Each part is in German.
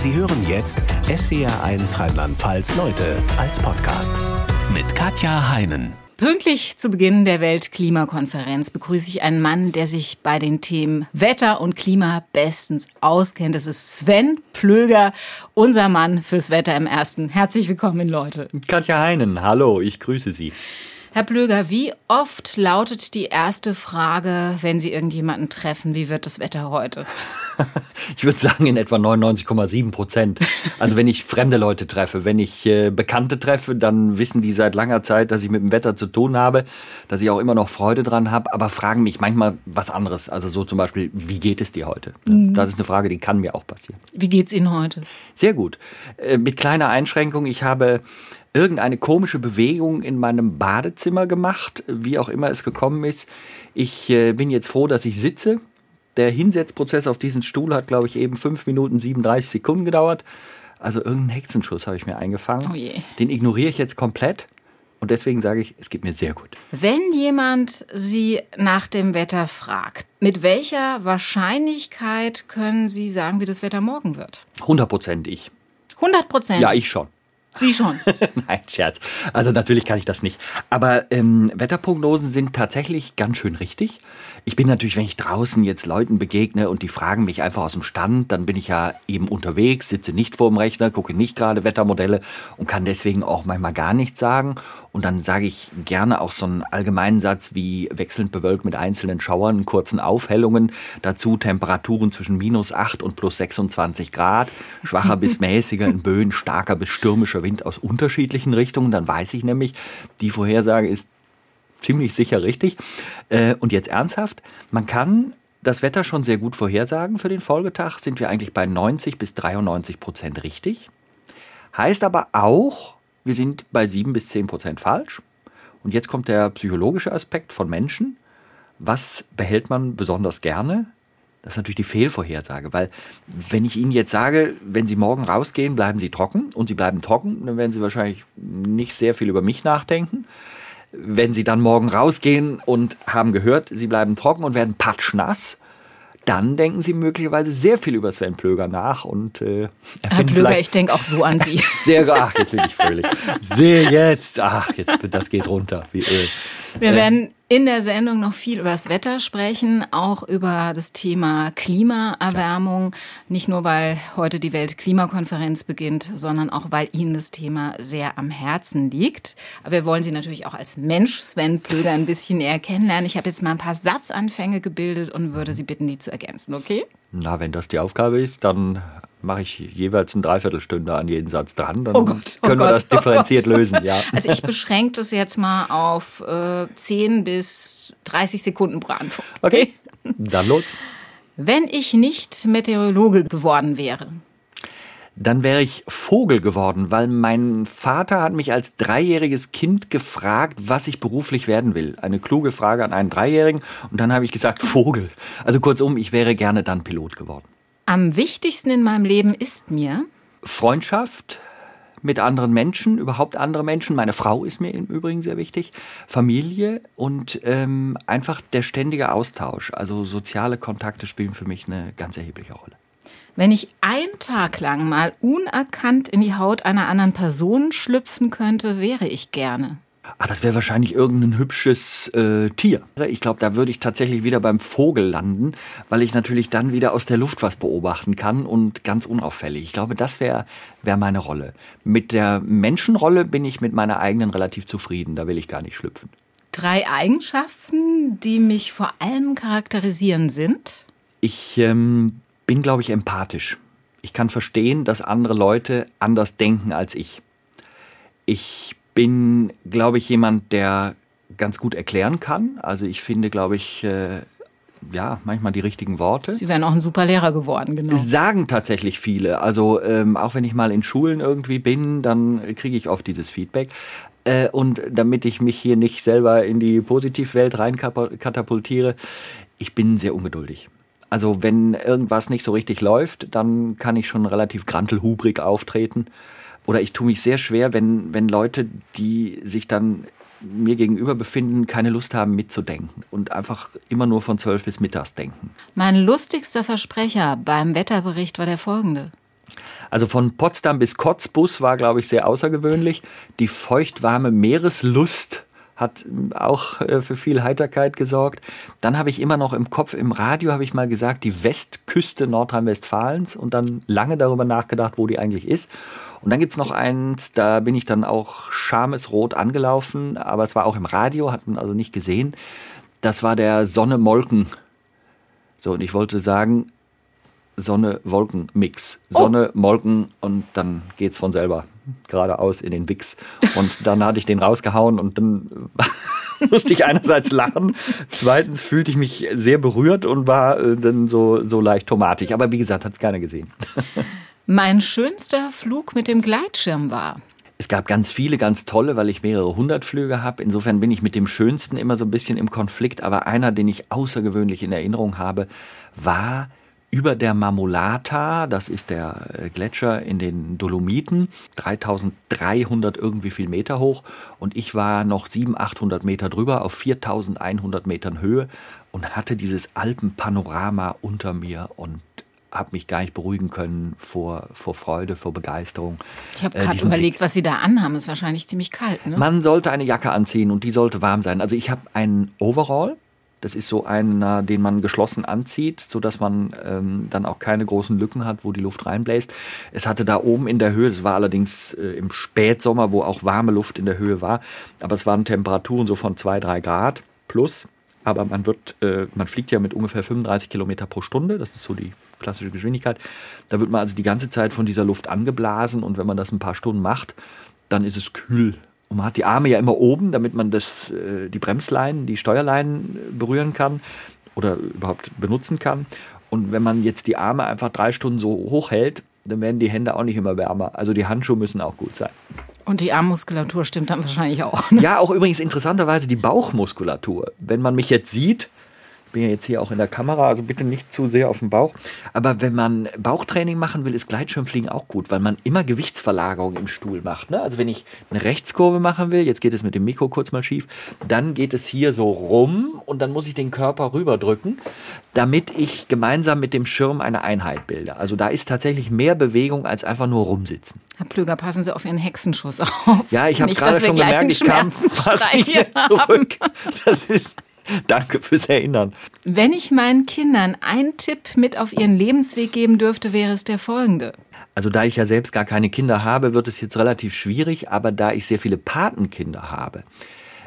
Sie hören jetzt SWR1 Rheinland-Pfalz Leute als Podcast mit Katja Heinen. Pünktlich zu Beginn der Weltklimakonferenz begrüße ich einen Mann, der sich bei den Themen Wetter und Klima bestens auskennt. Das ist Sven Plöger, unser Mann fürs Wetter im Ersten. Herzlich willkommen, Leute. Katja Heinen, hallo, ich grüße Sie. Herr Plöger, wie oft lautet die erste Frage, wenn Sie irgendjemanden treffen, wie wird das Wetter heute? Ich würde sagen in etwa 99,7 Prozent. Also wenn ich fremde Leute treffe, wenn ich äh, Bekannte treffe, dann wissen die seit langer Zeit, dass ich mit dem Wetter zu tun habe, dass ich auch immer noch Freude dran habe, aber fragen mich manchmal was anderes. Also so zum Beispiel, wie geht es dir heute? Mhm. Das ist eine Frage, die kann mir auch passieren. Wie geht es Ihnen heute? Sehr gut. Äh, mit kleiner Einschränkung. Ich habe irgendeine komische Bewegung in meinem Badezimmer gemacht, wie auch immer es gekommen ist. Ich äh, bin jetzt froh, dass ich sitze. Der Hinsetzprozess auf diesen Stuhl hat, glaube ich, eben 5 Minuten 37 Sekunden gedauert. Also irgendeinen Hexenschuss habe ich mir eingefangen. Oh. Den ignoriere ich jetzt komplett. Und deswegen sage ich, es geht mir sehr gut. Wenn jemand Sie nach dem Wetter fragt, mit welcher Wahrscheinlichkeit können Sie sagen, wie das Wetter morgen wird? 100 Prozent ich. 100 Prozent? Ja, ich schon. Sie schon. Nein, Scherz. Also natürlich kann ich das nicht. Aber ähm, Wetterprognosen sind tatsächlich ganz schön richtig. Ich bin natürlich, wenn ich draußen jetzt Leuten begegne und die fragen mich einfach aus dem Stand, dann bin ich ja eben unterwegs, sitze nicht vor dem Rechner, gucke nicht gerade Wettermodelle und kann deswegen auch manchmal gar nichts sagen. Und dann sage ich gerne auch so einen allgemeinen Satz wie wechselnd bewölkt mit einzelnen Schauern, kurzen Aufhellungen, dazu Temperaturen zwischen minus 8 und plus 26 Grad, schwacher bis mäßiger in Böen, starker bis stürmischer Wind aus unterschiedlichen Richtungen. Dann weiß ich nämlich, die Vorhersage ist ziemlich sicher richtig. Äh, und jetzt ernsthaft, man kann das Wetter schon sehr gut vorhersagen für den Folgetag, sind wir eigentlich bei 90 bis 93 Prozent richtig. Heißt aber auch, wir sind bei 7 bis 10 Prozent falsch. Und jetzt kommt der psychologische Aspekt von Menschen. Was behält man besonders gerne? Das ist natürlich die Fehlvorhersage, weil wenn ich Ihnen jetzt sage, wenn Sie morgen rausgehen, bleiben Sie trocken und Sie bleiben trocken, dann werden Sie wahrscheinlich nicht sehr viel über mich nachdenken. Wenn Sie dann morgen rausgehen und haben gehört, Sie bleiben trocken und werden patschnass, dann denken Sie möglicherweise sehr viel über Sven Plöger nach und äh, Herr Plöger, ich denke auch so an Sie. sehr, ach, jetzt bin ich fröhlich. Sehr jetzt, ach, jetzt, das geht runter wie Öl. Wir werden in der Sendung noch viel über das Wetter sprechen, auch über das Thema Klimaerwärmung. Nicht nur, weil heute die Weltklimakonferenz beginnt, sondern auch, weil Ihnen das Thema sehr am Herzen liegt. Aber wir wollen Sie natürlich auch als Mensch, Sven Plöger, ein bisschen näher kennenlernen. Ich habe jetzt mal ein paar Satzanfänge gebildet und würde Sie bitten, die zu ergänzen, okay? Na, wenn das die Aufgabe ist, dann mache ich jeweils eine Dreiviertelstunde an jeden Satz dran. Dann oh Gott, oh können Gott, wir das differenziert oh lösen. Ja. Also ich beschränke das jetzt mal auf äh, 10 bis 30 Sekunden pro Antwort. Okay, dann los. Wenn ich nicht Meteorologe geworden wäre, dann wäre ich Vogel geworden, weil mein Vater hat mich als dreijähriges Kind gefragt, was ich beruflich werden will. Eine kluge Frage an einen Dreijährigen und dann habe ich gesagt Vogel. Also kurzum, ich wäre gerne dann Pilot geworden. Am wichtigsten in meinem Leben ist mir Freundschaft mit anderen Menschen, überhaupt andere Menschen. Meine Frau ist mir im Übrigen sehr wichtig. Familie und ähm, einfach der ständige Austausch. Also soziale Kontakte spielen für mich eine ganz erhebliche Rolle. Wenn ich einen Tag lang mal unerkannt in die Haut einer anderen Person schlüpfen könnte, wäre ich gerne. Ach, das wäre wahrscheinlich irgendein hübsches äh, Tier. Ich glaube, da würde ich tatsächlich wieder beim Vogel landen, weil ich natürlich dann wieder aus der Luft was beobachten kann und ganz unauffällig. Ich glaube, das wäre wär meine Rolle. Mit der Menschenrolle bin ich mit meiner eigenen relativ zufrieden. Da will ich gar nicht schlüpfen. Drei Eigenschaften, die mich vor allem charakterisieren, sind? Ich ähm, bin, glaube ich, empathisch. Ich kann verstehen, dass andere Leute anders denken als ich. Ich bin, glaube ich, jemand, der ganz gut erklären kann. Also ich finde, glaube ich, äh, ja, manchmal die richtigen Worte. Sie wären auch ein super Lehrer geworden, genau. Sagen tatsächlich viele. Also ähm, auch wenn ich mal in Schulen irgendwie bin, dann kriege ich oft dieses Feedback. Äh, und damit ich mich hier nicht selber in die Positivwelt rein katapultiere, ich bin sehr ungeduldig. Also wenn irgendwas nicht so richtig läuft, dann kann ich schon relativ grantelhubrig auftreten oder ich tue mich sehr schwer, wenn, wenn Leute, die sich dann mir gegenüber befinden, keine Lust haben mitzudenken und einfach immer nur von zwölf bis mittags denken. Mein lustigster Versprecher beim Wetterbericht war der folgende. Also von Potsdam bis Kotzbus war, glaube ich, sehr außergewöhnlich. Die feuchtwarme Meereslust hat auch äh, für viel Heiterkeit gesorgt. Dann habe ich immer noch im Kopf, im Radio habe ich mal gesagt, die Westküste Nordrhein-Westfalens und dann lange darüber nachgedacht, wo die eigentlich ist. Und dann gibt es noch eins, da bin ich dann auch schamesrot angelaufen, aber es war auch im Radio, hat man also nicht gesehen. Das war der Sonne-Molken. So, und ich wollte sagen, Sonne-Wolken-Mix. Sonne, oh. Molken und dann geht's von selber geradeaus in den Wix. Und dann hatte ich den rausgehauen und dann musste ich einerseits lachen, zweitens fühlte ich mich sehr berührt und war äh, dann so, so leicht tomatig. Aber wie gesagt, hat es keiner gesehen. Mein schönster Flug mit dem Gleitschirm war. Es gab ganz viele, ganz tolle, weil ich mehrere hundert Flüge habe. Insofern bin ich mit dem schönsten immer so ein bisschen im Konflikt. Aber einer, den ich außergewöhnlich in Erinnerung habe, war über der Marmolata, das ist der äh, Gletscher in den Dolomiten, 3300 irgendwie viel Meter hoch und ich war noch 700, 800 Meter drüber auf 4100 Metern Höhe und hatte dieses Alpenpanorama unter mir und habe mich gar nicht beruhigen können vor, vor Freude, vor Begeisterung. Ich habe gerade äh, überlegt, Blick. was Sie da anhaben. Ist wahrscheinlich ziemlich kalt. Ne? Man sollte eine Jacke anziehen und die sollte warm sein. Also ich habe einen Overall, das ist so einer, den man geschlossen anzieht, sodass man ähm, dann auch keine großen Lücken hat, wo die Luft reinbläst. Es hatte da oben in der Höhe, das war allerdings äh, im Spätsommer, wo auch warme Luft in der Höhe war, aber es waren Temperaturen so von 2, 3 Grad plus. Aber man wird, äh, man fliegt ja mit ungefähr 35 Kilometer pro Stunde, das ist so die klassische Geschwindigkeit. Da wird man also die ganze Zeit von dieser Luft angeblasen und wenn man das ein paar Stunden macht, dann ist es kühl und man hat die Arme ja immer oben, damit man das, äh, die Bremsleinen, die Steuerleinen äh, berühren kann oder überhaupt benutzen kann. Und wenn man jetzt die Arme einfach drei Stunden so hoch hält, dann werden die Hände auch nicht immer wärmer. Also die Handschuhe müssen auch gut sein. Und die Armmuskulatur stimmt dann wahrscheinlich auch. Ne? Ja, auch übrigens interessanterweise die Bauchmuskulatur. Wenn man mich jetzt sieht, bin ja jetzt hier auch in der Kamera, also bitte nicht zu sehr auf den Bauch. Aber wenn man Bauchtraining machen will, ist Gleitschirmfliegen auch gut, weil man immer Gewichtsverlagerung im Stuhl macht. Ne? Also wenn ich eine Rechtskurve machen will, jetzt geht es mit dem Mikro kurz mal schief, dann geht es hier so rum und dann muss ich den Körper rüberdrücken, damit ich gemeinsam mit dem Schirm eine Einheit bilde. Also da ist tatsächlich mehr Bewegung als einfach nur rumsitzen. Herr Plüger, passen Sie auf Ihren Hexenschuss auf. Ja, ich habe gerade schon gemerkt, ich kam fast nicht mehr zurück. Das ist Danke fürs Erinnern. Wenn ich meinen Kindern einen Tipp mit auf ihren Lebensweg geben dürfte, wäre es der folgende. Also da ich ja selbst gar keine Kinder habe, wird es jetzt relativ schwierig, aber da ich sehr viele Patenkinder habe,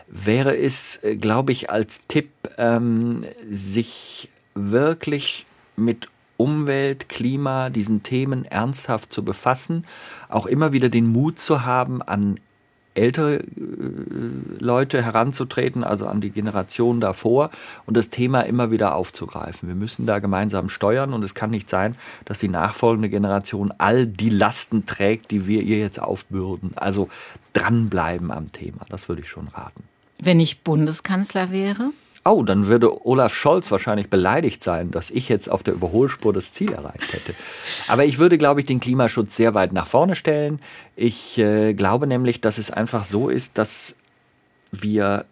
wäre es, äh, glaube ich, als Tipp, ähm, sich wirklich mit Umwelt, Klima, diesen Themen ernsthaft zu befassen, auch immer wieder den Mut zu haben, an ältere äh, Leute heranzutreten, also an die Generation davor und das Thema immer wieder aufzugreifen. Wir müssen da gemeinsam steuern und es kann nicht sein, dass die nachfolgende Generation all die Lasten trägt, die wir ihr jetzt aufbürden. Also dranbleiben am Thema, das würde ich schon raten. Wenn ich Bundeskanzler wäre? Oh, dann würde Olaf Scholz wahrscheinlich beleidigt sein, dass ich jetzt auf der Überholspur das Ziel erreicht hätte. Aber ich würde, glaube ich, den Klimaschutz sehr weit nach vorne stellen. Ich äh, glaube nämlich, dass es einfach so ist, dass wir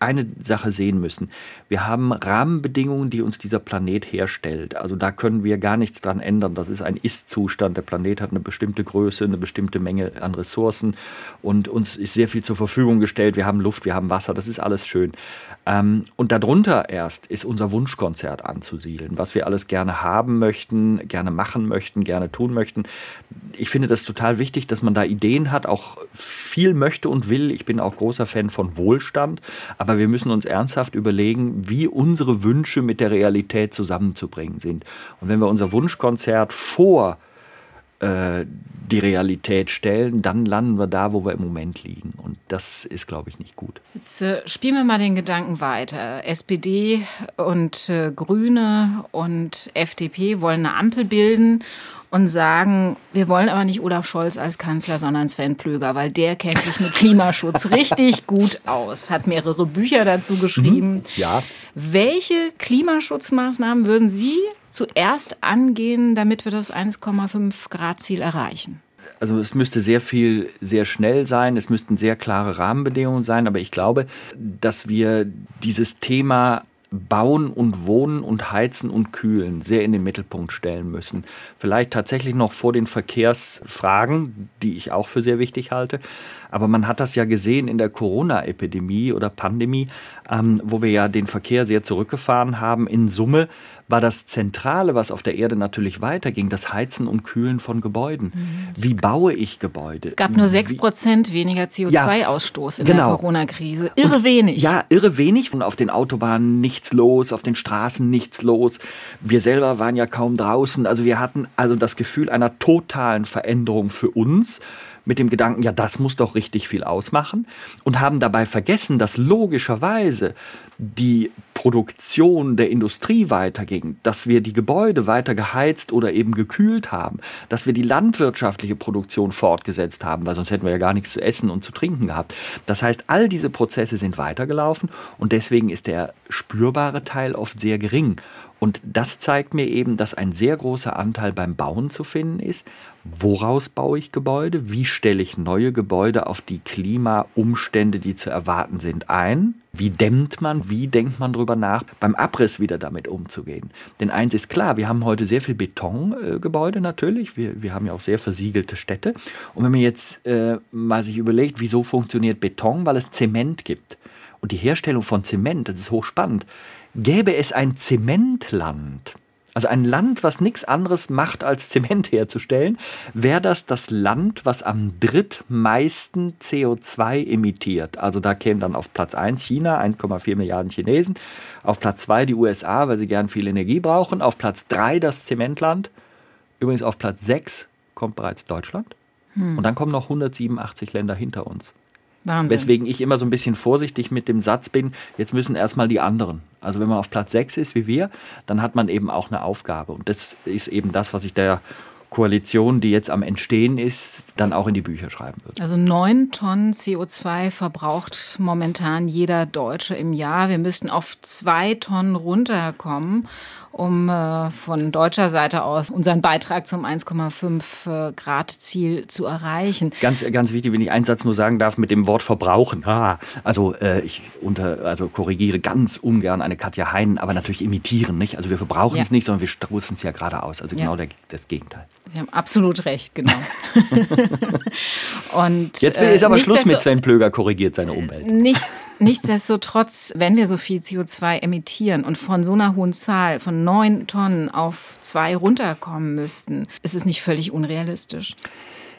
eine Sache sehen müssen. Wir haben Rahmenbedingungen, die uns dieser Planet herstellt. Also da können wir gar nichts dran ändern. Das ist ein Ist-Zustand. Der Planet hat eine bestimmte Größe, eine bestimmte Menge an Ressourcen und uns ist sehr viel zur Verfügung gestellt. Wir haben Luft, wir haben Wasser, das ist alles schön. Ähm, und darunter erst ist unser Wunschkonzert anzusiedeln, was wir alles gerne haben möchten, gerne machen möchten, gerne tun möchten. Ich finde das total wichtig, dass man da Ideen hat, auch viel möchte und will. Ich bin auch großer Fan von Wohlstand, aber wir müssen uns ernsthaft überlegen, wie unsere Wünsche mit der Realität zusammenzubringen sind. Und wenn wir unser Wunschkonzert vor äh, die Realität stellen, dann landen wir da, wo wir im Moment liegen. Und das ist, glaube ich, nicht gut. Jetzt äh, spielen wir mal den Gedanken weiter. SPD und äh, Grüne und FDP wollen eine Ampel bilden und sagen, wir wollen aber nicht Olaf Scholz als Kanzler, sondern Sven Plöger, weil der kennt sich mit Klimaschutz richtig gut aus, hat mehrere Bücher dazu geschrieben. Mhm, ja. Welche Klimaschutzmaßnahmen würden Sie zuerst angehen, damit wir das 1,5 Grad Ziel erreichen? Also es müsste sehr viel, sehr schnell sein, es müssten sehr klare Rahmenbedingungen sein, aber ich glaube, dass wir dieses Thema Bauen und Wohnen und Heizen und Kühlen sehr in den Mittelpunkt stellen müssen. Vielleicht tatsächlich noch vor den Verkehrsfragen, die ich auch für sehr wichtig halte. Aber man hat das ja gesehen in der Corona-Epidemie oder Pandemie, ähm, wo wir ja den Verkehr sehr zurückgefahren haben. In Summe war das Zentrale, was auf der Erde natürlich weiterging, das Heizen und Kühlen von Gebäuden. Mhm. Wie baue ich Gebäude? Es gab nur 6 Prozent weniger CO2-Ausstoß ja, in genau. der Corona-Krise. Irre und, wenig. Ja, irre wenig. Und auf den Autobahnen nichts los, auf den Straßen nichts los. Wir selber waren ja kaum draußen. Also wir hatten also das Gefühl einer totalen Veränderung für uns mit dem Gedanken, ja, das muss doch richtig viel ausmachen und haben dabei vergessen, dass logischerweise die Produktion der Industrie weiterging, dass wir die Gebäude weiter geheizt oder eben gekühlt haben, dass wir die landwirtschaftliche Produktion fortgesetzt haben, weil sonst hätten wir ja gar nichts zu essen und zu trinken gehabt. Das heißt, all diese Prozesse sind weitergelaufen und deswegen ist der spürbare Teil oft sehr gering. Und das zeigt mir eben, dass ein sehr großer Anteil beim Bauen zu finden ist. Woraus baue ich Gebäude? Wie stelle ich neue Gebäude auf die Klimaumstände, die zu erwarten sind, ein? Wie dämmt man? Wie denkt man darüber nach, beim Abriss wieder damit umzugehen? Denn eins ist klar, wir haben heute sehr viel Betongebäude natürlich. Wir, wir haben ja auch sehr versiegelte Städte. Und wenn man jetzt äh, mal sich überlegt, wieso funktioniert Beton? Weil es Zement gibt. Und die Herstellung von Zement, das ist hochspannend gäbe es ein Zementland, also ein Land, was nichts anderes macht, als Zement herzustellen, wäre das das Land, was am drittmeisten CO2 emittiert. Also da käme dann auf Platz 1 China, 1,4 Milliarden Chinesen, auf Platz 2 die USA, weil sie gern viel Energie brauchen, auf Platz 3 das Zementland, übrigens auf Platz 6 kommt bereits Deutschland. Hm. Und dann kommen noch 187 Länder hinter uns. Wahnsinn. Weswegen ich immer so ein bisschen vorsichtig mit dem Satz bin, jetzt müssen erstmal die anderen. Also wenn man auf Platz 6 ist wie wir, dann hat man eben auch eine Aufgabe. Und das ist eben das, was ich der Koalition, die jetzt am Entstehen ist, dann auch in die Bücher schreiben wird. Also neun Tonnen CO2 verbraucht momentan jeder Deutsche im Jahr. Wir müssten auf zwei Tonnen runterkommen um äh, von deutscher Seite aus unseren Beitrag zum 1,5 äh, Grad Ziel zu erreichen. Ganz, ganz wichtig, wenn ich einen Satz nur sagen darf mit dem Wort verbrauchen. Also äh, ich unter, also korrigiere ganz ungern eine Katja Heinen, aber natürlich imitieren, nicht? Also wir verbrauchen ja. es nicht, sondern wir stoßen es ja gerade aus. Also genau ja. der, das Gegenteil. Sie haben absolut recht, genau. Und, Jetzt ist aber äh, Schluss mit Sven Plöger korrigiert seine Umwelt. Nichts, nichtsdestotrotz, wenn wir so viel CO2 emittieren und von so einer hohen Zahl, von neun Tonnen auf zwei runterkommen müssten, ist es nicht völlig unrealistisch.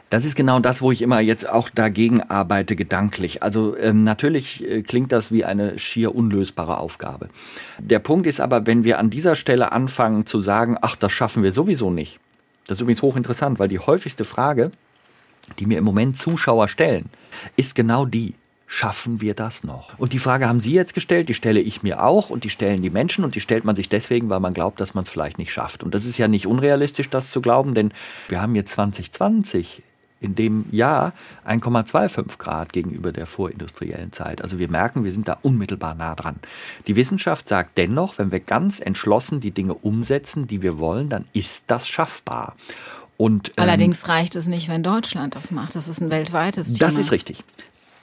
Das ist genau das, wo ich immer jetzt auch dagegen arbeite, gedanklich. Also ähm, natürlich äh, klingt das wie eine schier unlösbare Aufgabe. Der Punkt ist aber, wenn wir an dieser Stelle anfangen zu sagen, ach, das schaffen wir sowieso nicht. Das ist übrigens hochinteressant, weil die häufigste Frage, die mir im Moment Zuschauer stellen, ist genau die, schaffen wir das noch? Und die Frage haben Sie jetzt gestellt, die stelle ich mir auch und die stellen die Menschen und die stellt man sich deswegen, weil man glaubt, dass man es vielleicht nicht schafft. Und das ist ja nicht unrealistisch, das zu glauben, denn wir haben jetzt 2020 in dem Jahr 1,25 Grad gegenüber der vorindustriellen Zeit. Also wir merken, wir sind da unmittelbar nah dran. Die Wissenschaft sagt dennoch, wenn wir ganz entschlossen die Dinge umsetzen, die wir wollen, dann ist das schaffbar. Und, ähm, Allerdings reicht es nicht, wenn Deutschland das macht. Das ist ein weltweites Thema. Das ist richtig.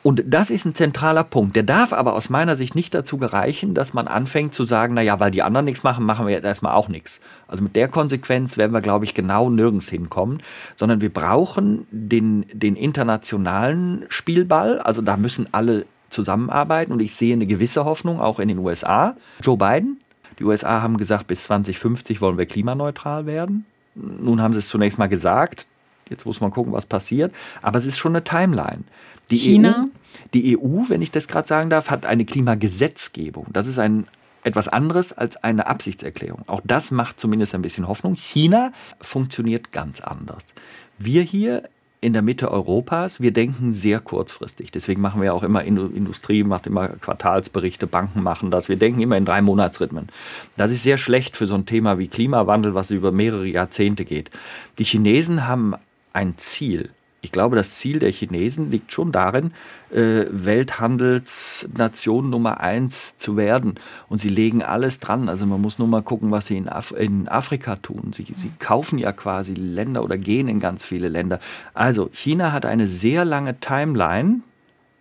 Und das ist ein zentraler Punkt. Der darf aber aus meiner Sicht nicht dazu gereichen, dass man anfängt zu sagen, naja, weil die anderen nichts machen, machen wir jetzt erstmal auch nichts. Also mit der Konsequenz werden wir, glaube ich, genau nirgends hinkommen, sondern wir brauchen den, den internationalen Spielball. Also da müssen alle zusammenarbeiten und ich sehe eine gewisse Hoffnung auch in den USA. Joe Biden, die USA haben gesagt, bis 2050 wollen wir klimaneutral werden. Nun haben sie es zunächst mal gesagt. Jetzt muss man gucken, was passiert. Aber es ist schon eine Timeline. Die China? EU, die EU, wenn ich das gerade sagen darf, hat eine Klimagesetzgebung. Das ist ein etwas anderes als eine Absichtserklärung. Auch das macht zumindest ein bisschen Hoffnung. China funktioniert ganz anders. Wir hier in der Mitte Europas, wir denken sehr kurzfristig. Deswegen machen wir auch immer Industrie, macht immer Quartalsberichte, Banken machen das. Wir denken immer in drei Monatsrhythmen. Das ist sehr schlecht für so ein Thema wie Klimawandel, was über mehrere Jahrzehnte geht. Die Chinesen haben ein Ziel ich glaube, das Ziel der Chinesen liegt schon darin, äh, Welthandelsnation Nummer eins zu werden. Und sie legen alles dran. Also man muss nur mal gucken, was sie in, Af in Afrika tun. Sie, sie kaufen ja quasi Länder oder gehen in ganz viele Länder. Also China hat eine sehr lange Timeline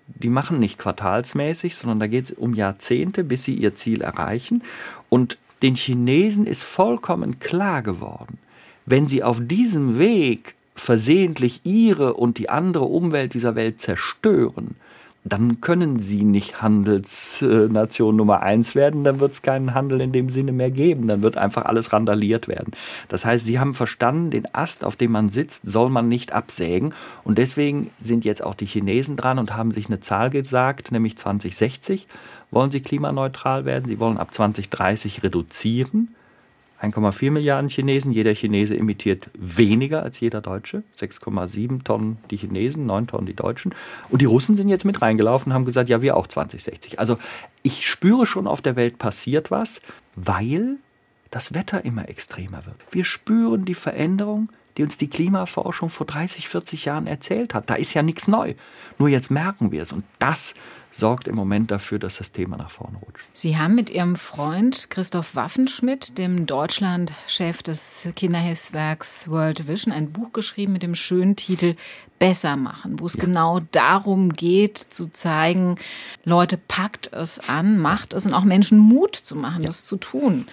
die machen nicht quartalsmäßig, sondern da geht es um Jahrzehnte, bis sie ihr Ziel erreichen. Und den Chinesen ist vollkommen klar geworden, wenn sie auf diesem Weg versehentlich ihre und die andere Umwelt dieser Welt zerstören, dann können sie nicht Handelsnation Nummer eins werden, dann wird es keinen Handel in dem Sinne mehr geben, dann wird einfach alles randaliert werden. Das heißt, sie haben verstanden, den Ast, auf dem man sitzt, soll man nicht absägen und deswegen sind jetzt auch die Chinesen dran und haben sich eine Zahl gesagt, nämlich 2060 wollen sie klimaneutral werden, sie wollen ab 2030 reduzieren 1,4 Milliarden Chinesen. Jeder Chinese emittiert weniger als jeder Deutsche. 6,7 Tonnen die Chinesen, 9 Tonnen die Deutschen. Und die Russen sind jetzt mit reingelaufen und haben gesagt, ja, wir auch 2060. Also ich spüre schon, auf der Welt passiert was, weil das Wetter immer extremer wird. Wir spüren die Veränderung, die uns die Klimaforschung vor 30, 40 Jahren erzählt hat. Da ist ja nichts neu. Nur jetzt merken wir es. Und das sorgt im Moment dafür, dass das Thema nach vorne rutscht. Sie haben mit Ihrem Freund Christoph Waffenschmidt, dem Deutschlandchef des Kinderhilfswerks World Vision, ein Buch geschrieben mit dem schönen Titel Besser machen, wo es ja. genau darum geht, zu zeigen, Leute, packt es an, macht es und auch Menschen Mut zu machen, ja. das zu tun.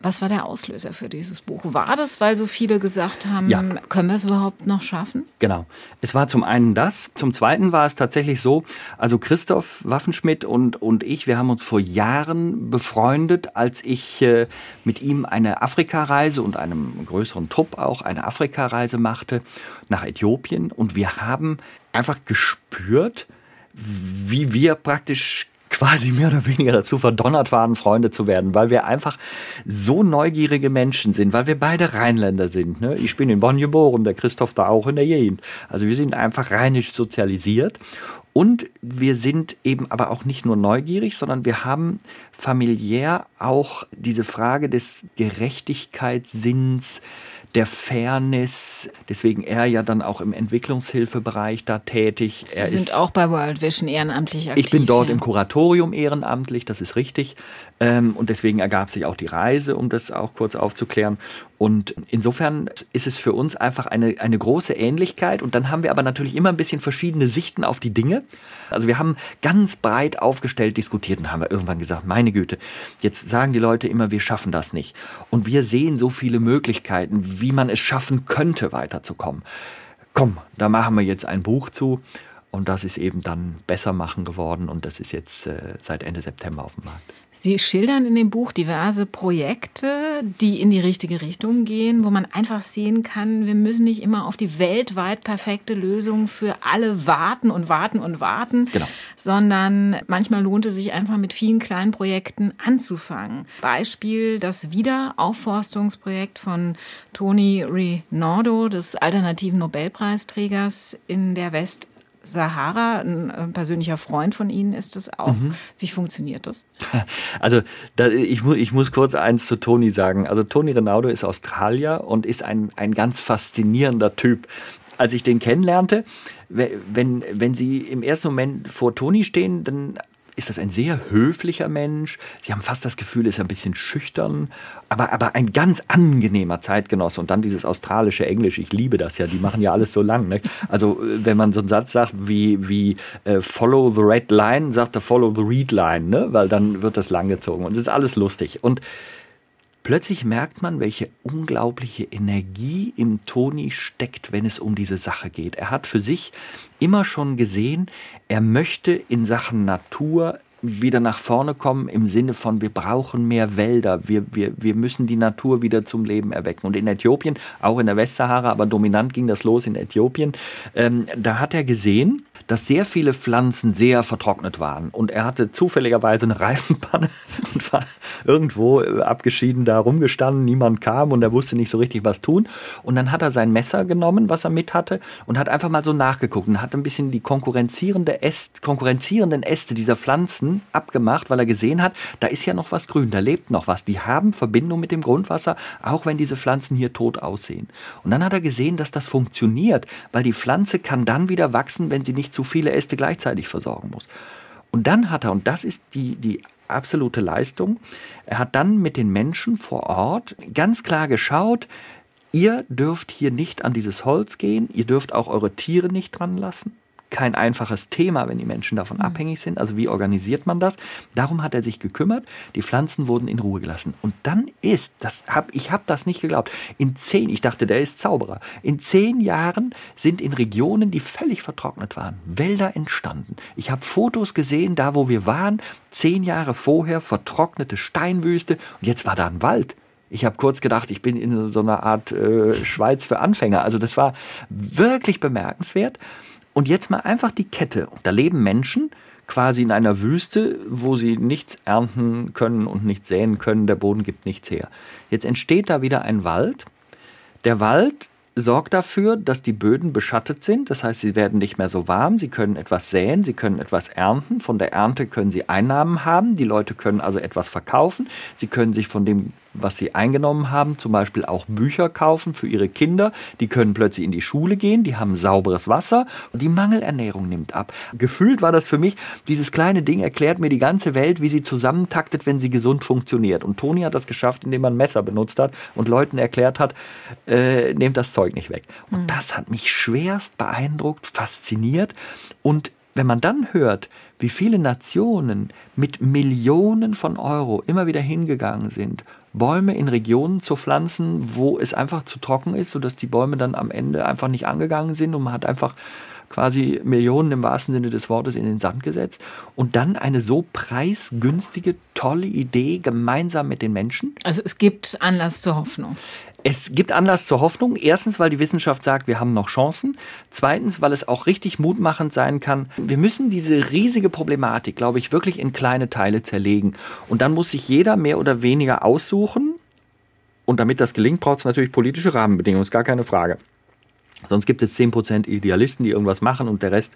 Was war der Auslöser für dieses Buch? War das, weil so viele gesagt haben, ja. können wir es überhaupt noch schaffen? Genau. Es war zum einen das. Zum zweiten war es tatsächlich so, also Christoph Waffenschmidt und, und ich, wir haben uns vor Jahren befreundet, als ich äh, mit ihm eine Afrikareise und einem größeren Trupp auch eine Afrikareise machte nach Äthiopien. Und wir haben einfach gespürt, wie wir praktisch quasi mehr oder weniger dazu verdonnert waren, Freunde zu werden, weil wir einfach so neugierige Menschen sind, weil wir beide Rheinländer sind. Ne? Ich bin in Bonn geboren, der Christoph da auch in der Gegend. Also wir sind einfach rheinisch sozialisiert und wir sind eben aber auch nicht nur neugierig, sondern wir haben familiär auch diese Frage des Gerechtigkeitssinns, der Fairness. Deswegen er ja dann auch im Entwicklungshilfebereich da tätig. Sie er sind auch bei World Vision ehrenamtlich aktiv. Ich bin dort ja. im Kuratorium ehrenamtlich, das ist richtig. Ähm, und deswegen ergab sich auch die Reise, um das auch kurz aufzuklären. Und insofern ist es für uns einfach eine, eine große Ähnlichkeit. Und dann haben wir aber natürlich immer ein bisschen verschiedene Sichten auf die Dinge. Also wir haben ganz breit aufgestellt diskutiert und haben wir irgendwann gesagt, meine Güte, jetzt sagen die Leute immer, wir schaffen das nicht. Und wir sehen so viele Möglichkeiten, wie man es schaffen könnte, weiterzukommen. Komm, da machen wir jetzt ein Buch zu. Und das ist eben dann besser machen geworden und das ist jetzt äh, seit Ende September auf dem Markt. Sie schildern in dem Buch diverse Projekte, die in die richtige Richtung gehen, wo man einfach sehen kann, wir müssen nicht immer auf die weltweit perfekte Lösung für alle warten und warten und warten, genau. sondern manchmal lohnt es sich einfach mit vielen kleinen Projekten anzufangen. Beispiel das Wiederaufforstungsprojekt von Toni Rinaldo, des alternativen Nobelpreisträgers in der West Sahara, ein äh, persönlicher Freund von Ihnen ist es auch. Mhm. Wie funktioniert das? Also da, ich, mu ich muss kurz eins zu Toni sagen. Also Toni Renaudo ist Australier und ist ein, ein ganz faszinierender Typ. Als ich den kennenlernte, wenn, wenn Sie im ersten Moment vor Toni stehen, dann ist das ein sehr höflicher Mensch. Sie haben fast das Gefühl, er ist ein bisschen schüchtern, aber, aber ein ganz angenehmer Zeitgenosse. Und dann dieses australische Englisch, ich liebe das ja, die machen ja alles so lang. Ne? Also äh, wenn man so einen Satz sagt wie, wie äh, Follow the Red Line, sagt er Follow the Read Line, ne? weil dann wird das langgezogen und es ist alles lustig. Und Plötzlich merkt man, welche unglaubliche Energie im Toni steckt, wenn es um diese Sache geht. Er hat für sich immer schon gesehen, er möchte in Sachen Natur wieder nach vorne kommen im Sinne von, wir brauchen mehr Wälder, wir, wir, wir müssen die Natur wieder zum Leben erwecken. Und in Äthiopien, auch in der Westsahara, aber dominant ging das los in Äthiopien, ähm, da hat er gesehen, dass sehr viele Pflanzen sehr vertrocknet waren. Und er hatte zufälligerweise eine Reifenpanne und war irgendwo äh, abgeschieden da rumgestanden. Niemand kam und er wusste nicht so richtig, was tun. Und dann hat er sein Messer genommen, was er mit hatte, und hat einfach mal so nachgeguckt und hat ein bisschen die konkurrenzierende Äst, konkurrenzierenden Äste dieser Pflanzen abgemacht, weil er gesehen hat, da ist ja noch was grün, da lebt noch was. Die haben Verbindung mit dem Grundwasser, auch wenn diese Pflanzen hier tot aussehen. Und dann hat er gesehen, dass das funktioniert, weil die Pflanze kann dann wieder wachsen, wenn sie nicht zu viele Äste gleichzeitig versorgen muss. Und dann hat er, und das ist die, die absolute Leistung, er hat dann mit den Menschen vor Ort ganz klar geschaut, ihr dürft hier nicht an dieses Holz gehen, ihr dürft auch eure Tiere nicht dran lassen. Kein einfaches Thema, wenn die Menschen davon mhm. abhängig sind. Also wie organisiert man das? Darum hat er sich gekümmert. Die Pflanzen wurden in Ruhe gelassen. Und dann ist, das hab, ich habe das nicht geglaubt, in zehn, ich dachte, der ist Zauberer, in zehn Jahren sind in Regionen, die völlig vertrocknet waren, Wälder entstanden. Ich habe Fotos gesehen, da wo wir waren, zehn Jahre vorher, vertrocknete Steinwüste und jetzt war da ein Wald. Ich habe kurz gedacht, ich bin in so einer Art äh, Schweiz für Anfänger. Also das war wirklich bemerkenswert. Und jetzt mal einfach die Kette. Da leben Menschen quasi in einer Wüste, wo sie nichts ernten können und nichts säen können. Der Boden gibt nichts her. Jetzt entsteht da wieder ein Wald. Der Wald sorgt dafür, dass die Böden beschattet sind. Das heißt, sie werden nicht mehr so warm. Sie können etwas säen, sie können etwas ernten. Von der Ernte können sie Einnahmen haben. Die Leute können also etwas verkaufen. Sie können sich von dem was sie eingenommen haben, zum Beispiel auch Bücher kaufen für ihre Kinder. Die können plötzlich in die Schule gehen, die haben sauberes Wasser und die Mangelernährung nimmt ab. Gefühlt war das für mich, dieses kleine Ding erklärt mir die ganze Welt, wie sie zusammentaktet, wenn sie gesund funktioniert. Und Toni hat das geschafft, indem man Messer benutzt hat und Leuten erklärt hat, äh, nehmt das Zeug nicht weg. Und mhm. das hat mich schwerst beeindruckt, fasziniert. Und wenn man dann hört, wie viele Nationen mit Millionen von Euro immer wieder hingegangen sind, Bäume in Regionen zu pflanzen, wo es einfach zu trocken ist, sodass die Bäume dann am Ende einfach nicht angegangen sind und man hat einfach quasi Millionen im wahrsten Sinne des Wortes in den Sand gesetzt und dann eine so preisgünstige, tolle Idee gemeinsam mit den Menschen. Also es gibt Anlass zur Hoffnung. Es gibt Anlass zur Hoffnung. Erstens, weil die Wissenschaft sagt, wir haben noch Chancen. Zweitens, weil es auch richtig mutmachend sein kann. Wir müssen diese riesige Problematik, glaube ich, wirklich in kleine Teile zerlegen. Und dann muss sich jeder mehr oder weniger aussuchen. Und damit das gelingt, braucht es natürlich politische Rahmenbedingungen, ist gar keine Frage. Sonst gibt es 10% Idealisten, die irgendwas machen und der Rest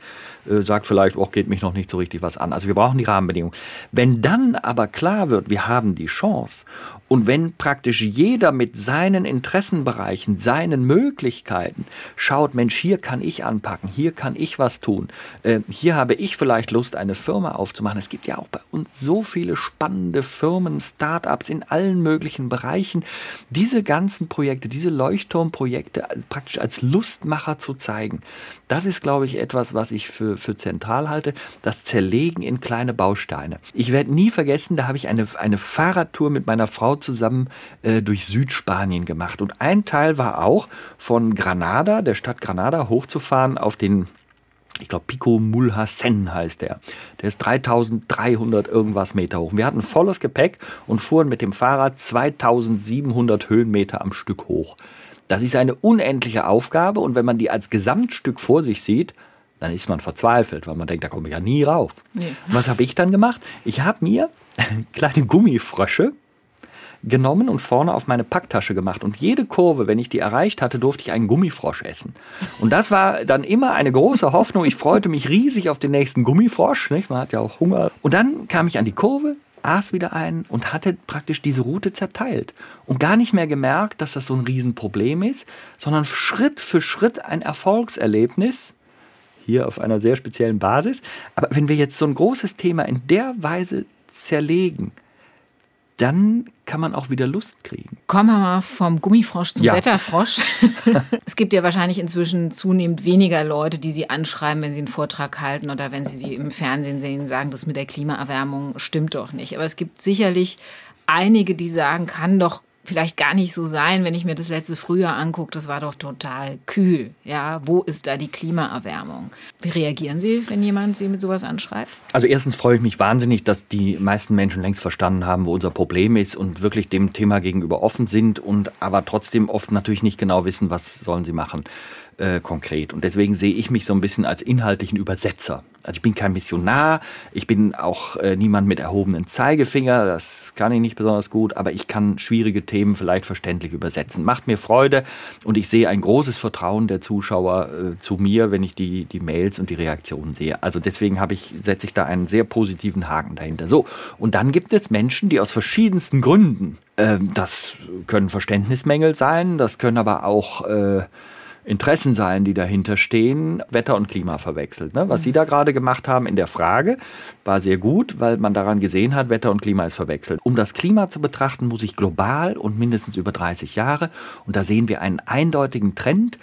äh, sagt vielleicht, oh, geht mich noch nicht so richtig was an. Also wir brauchen die Rahmenbedingungen. Wenn dann aber klar wird, wir haben die Chance und wenn praktisch jeder mit seinen Interessenbereichen, seinen Möglichkeiten schaut, Mensch, hier kann ich anpacken, hier kann ich was tun, äh, hier habe ich vielleicht Lust, eine Firma aufzumachen. Es gibt ja auch bei uns so viele spannende Firmen, Start-ups in allen möglichen Bereichen. Diese ganzen Projekte, diese Leuchtturmprojekte praktisch als Lustmacher zu zeigen, das ist, glaube ich, etwas, was ich für, für zentral halte. Das Zerlegen in kleine Bausteine. Ich werde nie vergessen, da habe ich eine, eine Fahrradtour mit meiner Frau zusammen äh, durch Südspanien gemacht. Und ein Teil war auch von Granada, der Stadt Granada, hochzufahren auf den ich glaube, Pico Mulhacen heißt der. Der ist 3300 irgendwas Meter hoch. Wir hatten volles Gepäck und fuhren mit dem Fahrrad 2700 Höhenmeter am Stück hoch. Das ist eine unendliche Aufgabe und wenn man die als Gesamtstück vor sich sieht, dann ist man verzweifelt, weil man denkt, da komme ich ja nie rauf. Nee. was habe ich dann gemacht? Ich habe mir kleine Gummifrösche genommen und vorne auf meine Packtasche gemacht. Und jede Kurve, wenn ich die erreicht hatte, durfte ich einen Gummifrosch essen. Und das war dann immer eine große Hoffnung. Ich freute mich riesig auf den nächsten Gummifrosch. Nicht? Man hat ja auch Hunger. Und dann kam ich an die Kurve, aß wieder ein und hatte praktisch diese Route zerteilt. Und gar nicht mehr gemerkt, dass das so ein Riesenproblem ist, sondern Schritt für Schritt ein Erfolgserlebnis. Hier auf einer sehr speziellen Basis. Aber wenn wir jetzt so ein großes Thema in der Weise zerlegen, dann kann man auch wieder Lust kriegen. Kommen wir mal vom Gummifrosch zum ja. Wetterfrosch. es gibt ja wahrscheinlich inzwischen zunehmend weniger Leute, die Sie anschreiben, wenn Sie einen Vortrag halten oder wenn Sie sie im Fernsehen sehen, sagen, das mit der Klimaerwärmung stimmt doch nicht. Aber es gibt sicherlich einige, die sagen, kann doch vielleicht gar nicht so sein, wenn ich mir das letzte Frühjahr angucke, das war doch total kühl. Ja, wo ist da die Klimaerwärmung? Wie reagieren Sie, wenn jemand Sie mit sowas anschreibt? Also erstens freue ich mich wahnsinnig, dass die meisten Menschen längst verstanden haben, wo unser Problem ist und wirklich dem Thema gegenüber offen sind und aber trotzdem oft natürlich nicht genau wissen, was sollen sie machen äh, konkret. Und deswegen sehe ich mich so ein bisschen als inhaltlichen Übersetzer. Also ich bin kein Missionar, ich bin auch äh, niemand mit erhobenen Zeigefinger, das kann ich nicht besonders gut, aber ich kann schwierige Themen vielleicht verständlich übersetzen. Macht mir Freude und ich sehe ein großes Vertrauen der Zuschauer äh, zu mir, wenn ich die, die Mails und die Reaktionen sehe. Also deswegen habe ich, setze ich da einen sehr positiven Haken dahinter. So, und dann gibt es Menschen, die aus verschiedensten Gründen, äh, das können Verständnismängel sein, das können aber auch äh, Interessen sein, die dahinter stehen, Wetter und Klima verwechselt. Ne? Was. Sie da gerade gemacht haben in der Frage, war sehr gut, weil man daran gesehen hat, Wetter und Klima ist verwechselt. Um das Klima zu betrachten, muss ich global und mindestens über 30 Jahre, und da sehen wir einen eindeutigen Trend,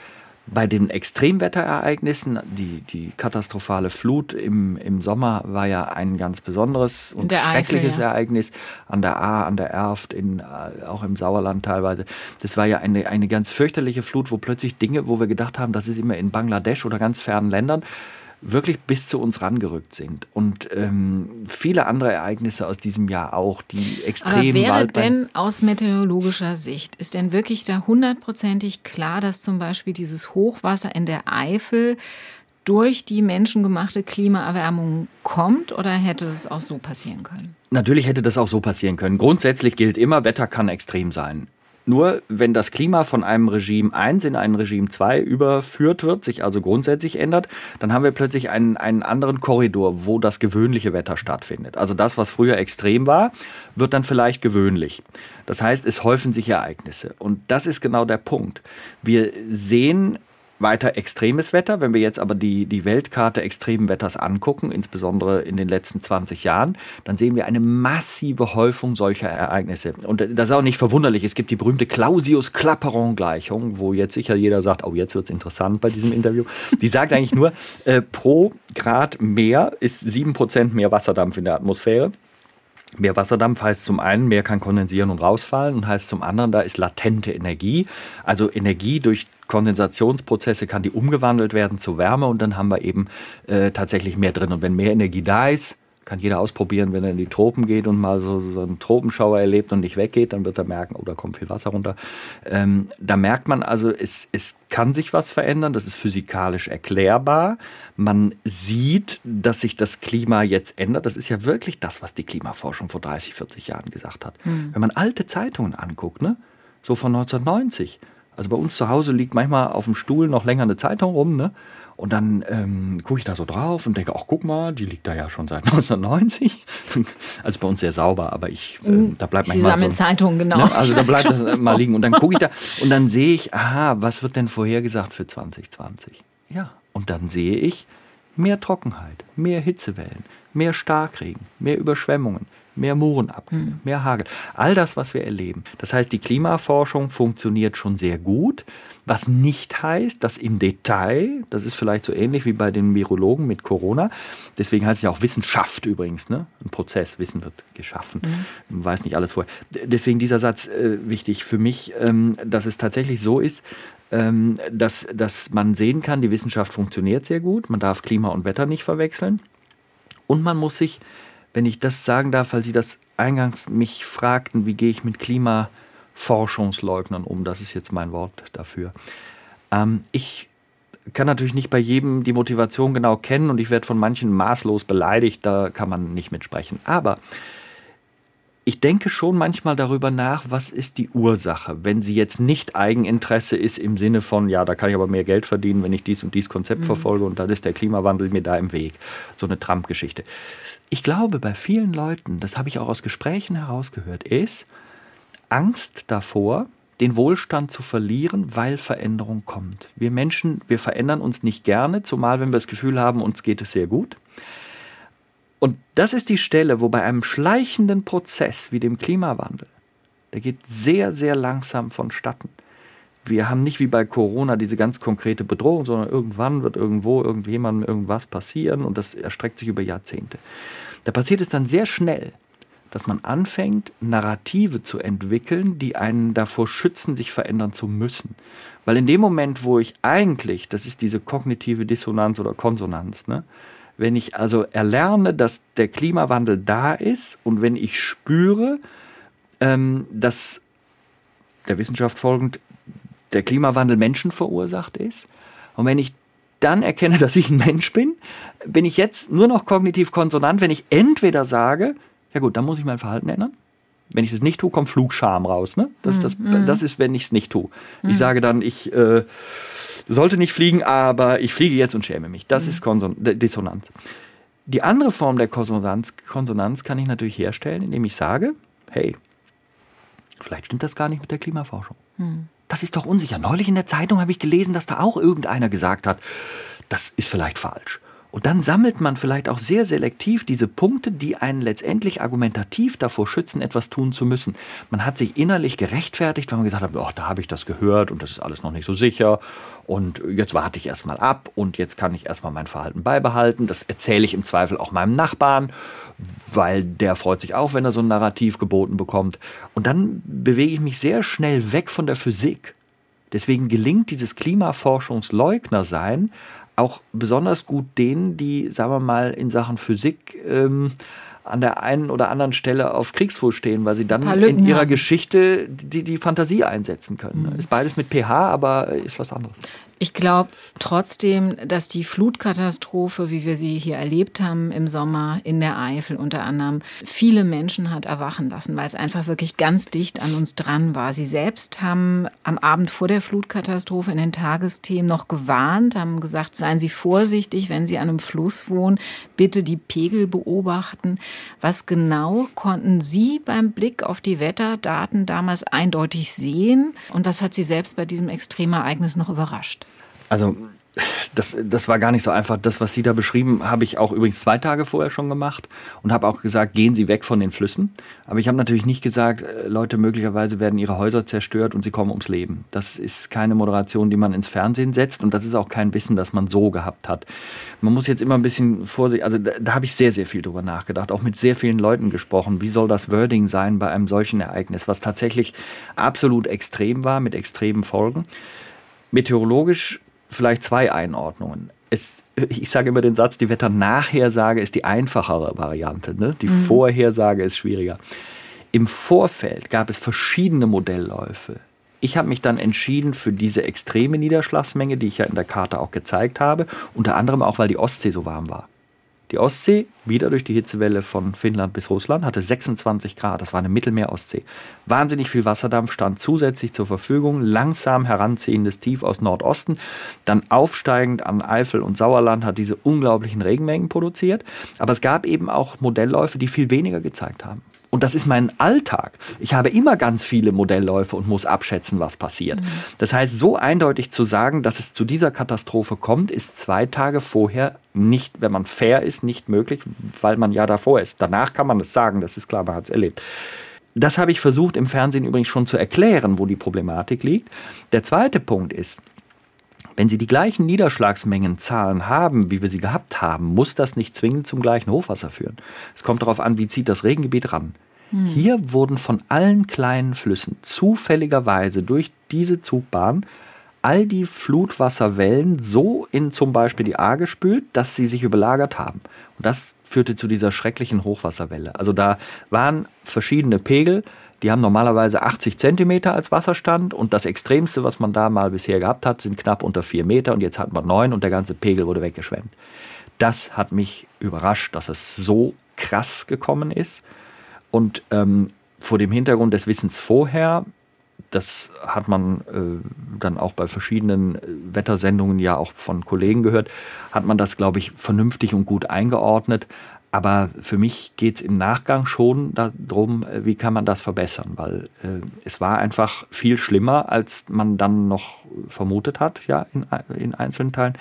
Bei den Extremwetterereignissen, die, die katastrophale Flut im, im Sommer war ja ein ganz besonderes und schreckliches Eifel, ja. Ereignis an der A, an der Erft, in, äh, auch im Sauerland teilweise. Das war ja eine, eine ganz fürchterliche Flut, wo plötzlich Dinge, wo wir gedacht haben, das ist immer in Bangladesch oder ganz fernen Ländern, wirklich bis zu uns rangerückt sind. Und ähm, viele andere Ereignisse aus diesem Jahr auch, die extrem Aber wäre denn aus meteorologischer Sicht, ist denn wirklich da hundertprozentig klar, dass zum Beispiel dieses Hochwasser in der Eifel durch die menschengemachte Klimaerwärmung kommt oder hätte es auch so passieren können? Natürlich hätte das auch so passieren können. Grundsätzlich gilt immer, Wetter kann extrem sein. Nur wenn das Klima von einem Regime 1 in ein Regime 2 überführt wird, sich also grundsätzlich ändert, dann haben wir plötzlich einen, einen anderen Korridor, wo das gewöhnliche Wetter stattfindet. Also das, was früher extrem war, wird dann vielleicht gewöhnlich. Das heißt, es häufen sich Ereignisse. Und das ist genau der Punkt. Wir sehen weiter extremes Wetter. Wenn wir jetzt aber die, die Weltkarte extremen Wetters angucken, insbesondere in den letzten 20 Jahren, dann sehen wir eine massive Häufung solcher Ereignisse. Und das ist auch nicht verwunderlich. Es gibt die berühmte Clausius-Clapeyron-Gleichung, wo jetzt sicher jeder sagt, oh, jetzt wird es interessant bei diesem Interview. Die sagt eigentlich nur, äh, pro Grad mehr ist 7% mehr Wasserdampf in der Atmosphäre. Mehr Wasserdampf heißt zum einen, mehr kann kondensieren und rausfallen und heißt zum anderen, da ist latente Energie. Also Energie durch Kondensationsprozesse kann die umgewandelt werden zu Wärme und dann haben wir eben äh, tatsächlich mehr drin. Und wenn mehr Energie da ist, kann jeder ausprobieren, wenn er in die Tropen geht und mal so, so einen Tropenschauer erlebt und nicht weggeht, dann wird er merken, oh, da kommt viel Wasser runter. Ähm, da merkt man also, es, es kann sich was verändern, das ist physikalisch erklärbar. Man sieht, dass sich das Klima jetzt ändert. Das ist ja wirklich das, was die Klimaforschung vor 30, 40 Jahren gesagt hat. Hm. Wenn man alte Zeitungen anguckt, ne, so von 1990, also bei uns zu Hause liegt manchmal auf dem Stuhl noch länger eine Zeitung rum, ne? Und dann ähm, gucke ich da so drauf und denke, ach guck mal, die liegt da ja schon seit 1990. also bei uns sehr sauber, aber ich, äh, da bleibt manchmal Sie sammeln so, Zeitungen, genau. Ne? Also da bleibt das mal liegen. Und dann gucke ich da und dann sehe ich, aha, was wird denn vorhergesagt für 2020? Ja, und dann sehe ich mehr Trockenheit, mehr Hitzewellen, mehr Starkregen, mehr Überschwemmungen, mehr Moorenabgang, hm. mehr Hagel. All das, was wir erleben. Das heißt, die Klimaforschung funktioniert schon sehr gut. Was nicht heißt, dass im Detail, das ist vielleicht so ähnlich wie bei den Virologen mit Corona, deswegen heißt es ja auch Wissenschaft übrigens, ne? ein Prozess, Wissen wird geschaffen, mhm. man weiß nicht alles vorher. Deswegen dieser Satz äh, wichtig für mich, ähm, dass es tatsächlich so ist, ähm, dass, dass man sehen kann, die Wissenschaft funktioniert sehr gut, man darf Klima und Wetter nicht verwechseln und man muss sich, wenn ich das sagen darf, weil Sie das eingangs mich fragten, wie gehe ich mit Klima Forschungsleugnern um. Das ist jetzt mein Wort dafür. Ähm, ich kann natürlich nicht bei jedem die Motivation genau kennen und ich werde von manchen maßlos beleidigt, da kann man nicht mitsprechen. Aber ich denke schon manchmal darüber nach, was ist die Ursache, wenn sie jetzt nicht Eigeninteresse ist im Sinne von, ja, da kann ich aber mehr Geld verdienen, wenn ich dies und dies Konzept mhm. verfolge und dann ist der Klimawandel mir da im Weg. So eine Trump-Geschichte. Ich glaube, bei vielen Leuten, das habe ich auch aus Gesprächen herausgehört, ist, Angst davor, den Wohlstand zu verlieren, weil Veränderung kommt. Wir Menschen, wir verändern uns nicht gerne, zumal wenn wir das Gefühl haben, uns geht es sehr gut. Und das ist die Stelle, wo bei einem schleichenden Prozess wie dem Klimawandel, der geht sehr, sehr langsam vonstatten. Wir haben nicht wie bei Corona diese ganz konkrete Bedrohung, sondern irgendwann wird irgendwo irgendjemandem irgendwas passieren und das erstreckt sich über Jahrzehnte. Da passiert es dann sehr schnell, dass man anfängt, Narrative zu entwickeln, die einen davor schützen, sich verändern zu müssen. Weil in dem Moment, wo ich eigentlich, das ist diese kognitive Dissonanz oder Konsonanz, ne, wenn ich also erlerne, dass der Klimawandel da ist und wenn ich spüre, ähm, dass der Wissenschaft folgend der Klimawandel Menschen verursacht ist und wenn ich dann erkenne, dass ich ein Mensch bin, bin ich jetzt nur noch kognitiv konsonant, wenn ich entweder sage, ja gut, dann muss ich mein Verhalten ändern. Wenn ich das nicht tue, kommt Flugscham raus. Ne? Das, mhm. das, mhm. das ist, wenn ich es nicht tue. Ich mhm. sage dann, ich äh, sollte nicht fliegen, aber ich fliege jetzt und schäme mich. Das mhm. ist Konson Dissonanz. Die andere Form der Konsonanz, Konsonanz kann ich natürlich herstellen, indem ich sage, hey, vielleicht stimmt das gar nicht mit der Klimaforschung. Mhm. Das ist doch unsicher. Neulich in der Zeitung habe ich gelesen, dass da auch irgendeiner gesagt hat, das ist vielleicht falsch. Und dann sammelt man vielleicht auch sehr selektiv diese Punkte, die einen letztendlich argumentativ davor schützen, etwas tun zu müssen. Man hat sich innerlich gerechtfertigt, weil man gesagt hat, da habe ich das gehört und das ist alles noch nicht so sicher. Und jetzt warte ich erstmal ab und jetzt kann ich erstmal mein Verhalten beibehalten. Das erzähle ich im Zweifel auch meinem Nachbarn, weil der freut sich auch, wenn er so ein Narrativ geboten bekommt. Und dann bewege ich mich sehr schnell weg von der Physik. Deswegen gelingt dieses Klimaforschungsleugner-Sein auch besonders gut denen, die, sagen wir mal, in Sachen Physik ähm, an der einen oder anderen Stelle auf Kriegsfuß stehen, weil sie dann in ihrer haben. Geschichte die, die Fantasie einsetzen können. Mhm. Ist beides mit pH, aber ist was anderes. Ich glaube trotzdem, dass die Flutkatastrophe, wie wir sie hier erlebt haben im Sommer in der Eifel unter anderem, viele Menschen hat erwachen lassen, weil es einfach wirklich ganz dicht an uns dran war. Sie selbst haben am Abend vor der Flutkatastrophe in den Tagesthemen noch gewarnt, haben gesagt, seien Sie vorsichtig, wenn Sie an einem Fluss wohnen, bitte die Pegel beobachten. Was genau konnten Sie beim Blick auf die Wetterdaten damals eindeutig sehen und was hat Sie selbst bei diesem Extremereignis noch überrascht? Also das, das war gar nicht so einfach. Das, was Sie da beschrieben, habe ich auch übrigens zwei Tage vorher schon gemacht und habe auch gesagt, gehen Sie weg von den Flüssen. Aber ich habe natürlich nicht gesagt, äh, Leute, möglicherweise werden ihre Häuser zerstört und sie kommen ums Leben. Das ist keine Moderation, die man ins Fernsehen setzt und das ist auch kein Wissen, das man so gehabt hat. Man muss jetzt immer ein bisschen vorsichtig, also da, da habe ich sehr, sehr viel drüber nachgedacht, auch mit sehr vielen Leuten gesprochen. Wie soll das Wording sein bei einem solchen Ereignis, was tatsächlich absolut extrem war, mit extremen Folgen? Meteorologisch vielleicht zwei Einordnungen. Es, ich sage immer den Satz, die Wetternachhersage ist die einfachere Variante. Ne? Die mhm. Vorhersage ist schwieriger. Im Vorfeld gab es verschiedene Modellläufe. Ich habe mich dann entschieden für diese extreme Niederschlagsmenge, die ich ja in der Karte auch gezeigt habe, unter anderem auch, weil die Ostsee so warm war. Die Ostsee, wieder durch die Hitzewelle von Finnland bis Russland, hatte 26 Grad. Das war eine Mittelmeer-Ostsee. Wahnsinnig viel Wasserdampf stand zusätzlich zur Verfügung. Langsam heranziehendes Tief aus Nordosten. Dann aufsteigend an Eifel und Sauerland hat diese unglaublichen Regenmengen produziert. Aber es gab eben auch Modellläufe, die viel weniger gezeigt haben. Und das ist mein Alltag. Ich habe immer ganz viele Modellläufe und muss abschätzen, was passiert. Mhm. Das heißt, so eindeutig zu sagen, dass es zu dieser Katastrophe kommt, ist zwei Tage vorher nicht, wenn man fair ist, nicht möglich, weil man ja davor ist. Danach kann man es sagen, das ist klar, man hat es erlebt. Das habe ich versucht im Fernsehen übrigens schon zu erklären, wo die Problematik liegt. Der zweite Punkt ist, wenn Sie die gleichen Niederschlagsmengenzahlen haben, wie wir sie gehabt haben, muss das nicht zwingend zum gleichen Hochwasser führen. Es kommt darauf an, wie zieht das Regengebiet ran. Hm. Hier wurden von allen kleinen Flüssen zufälligerweise durch diese Zugbahn all die Flutwasserwellen so in zum Beispiel die A gespült, dass sie sich überlagert haben. Und das führte zu dieser schrecklichen Hochwasserwelle. Also da waren verschiedene Pegel, die haben normalerweise 80 Zentimeter als Wasserstand und das Extremste, was man da mal bisher gehabt hat, sind knapp unter vier Meter und jetzt hat man neun und der ganze Pegel wurde weggeschwemmt. Das hat mich überrascht, dass es so krass gekommen ist und ähm, vor dem Hintergrund des Wissens vorher, das hat man äh, dann auch bei verschiedenen äh, Wettersendungen ja auch von Kollegen gehört, hat man das, glaube ich, vernünftig und gut eingeordnet. Aber für mich geht es im Nachgang schon darum, äh, wie kann man das verbessern, weil äh, es war einfach viel schlimmer, als man dann noch vermutet hat, ja, in, in einzelnen Teilen,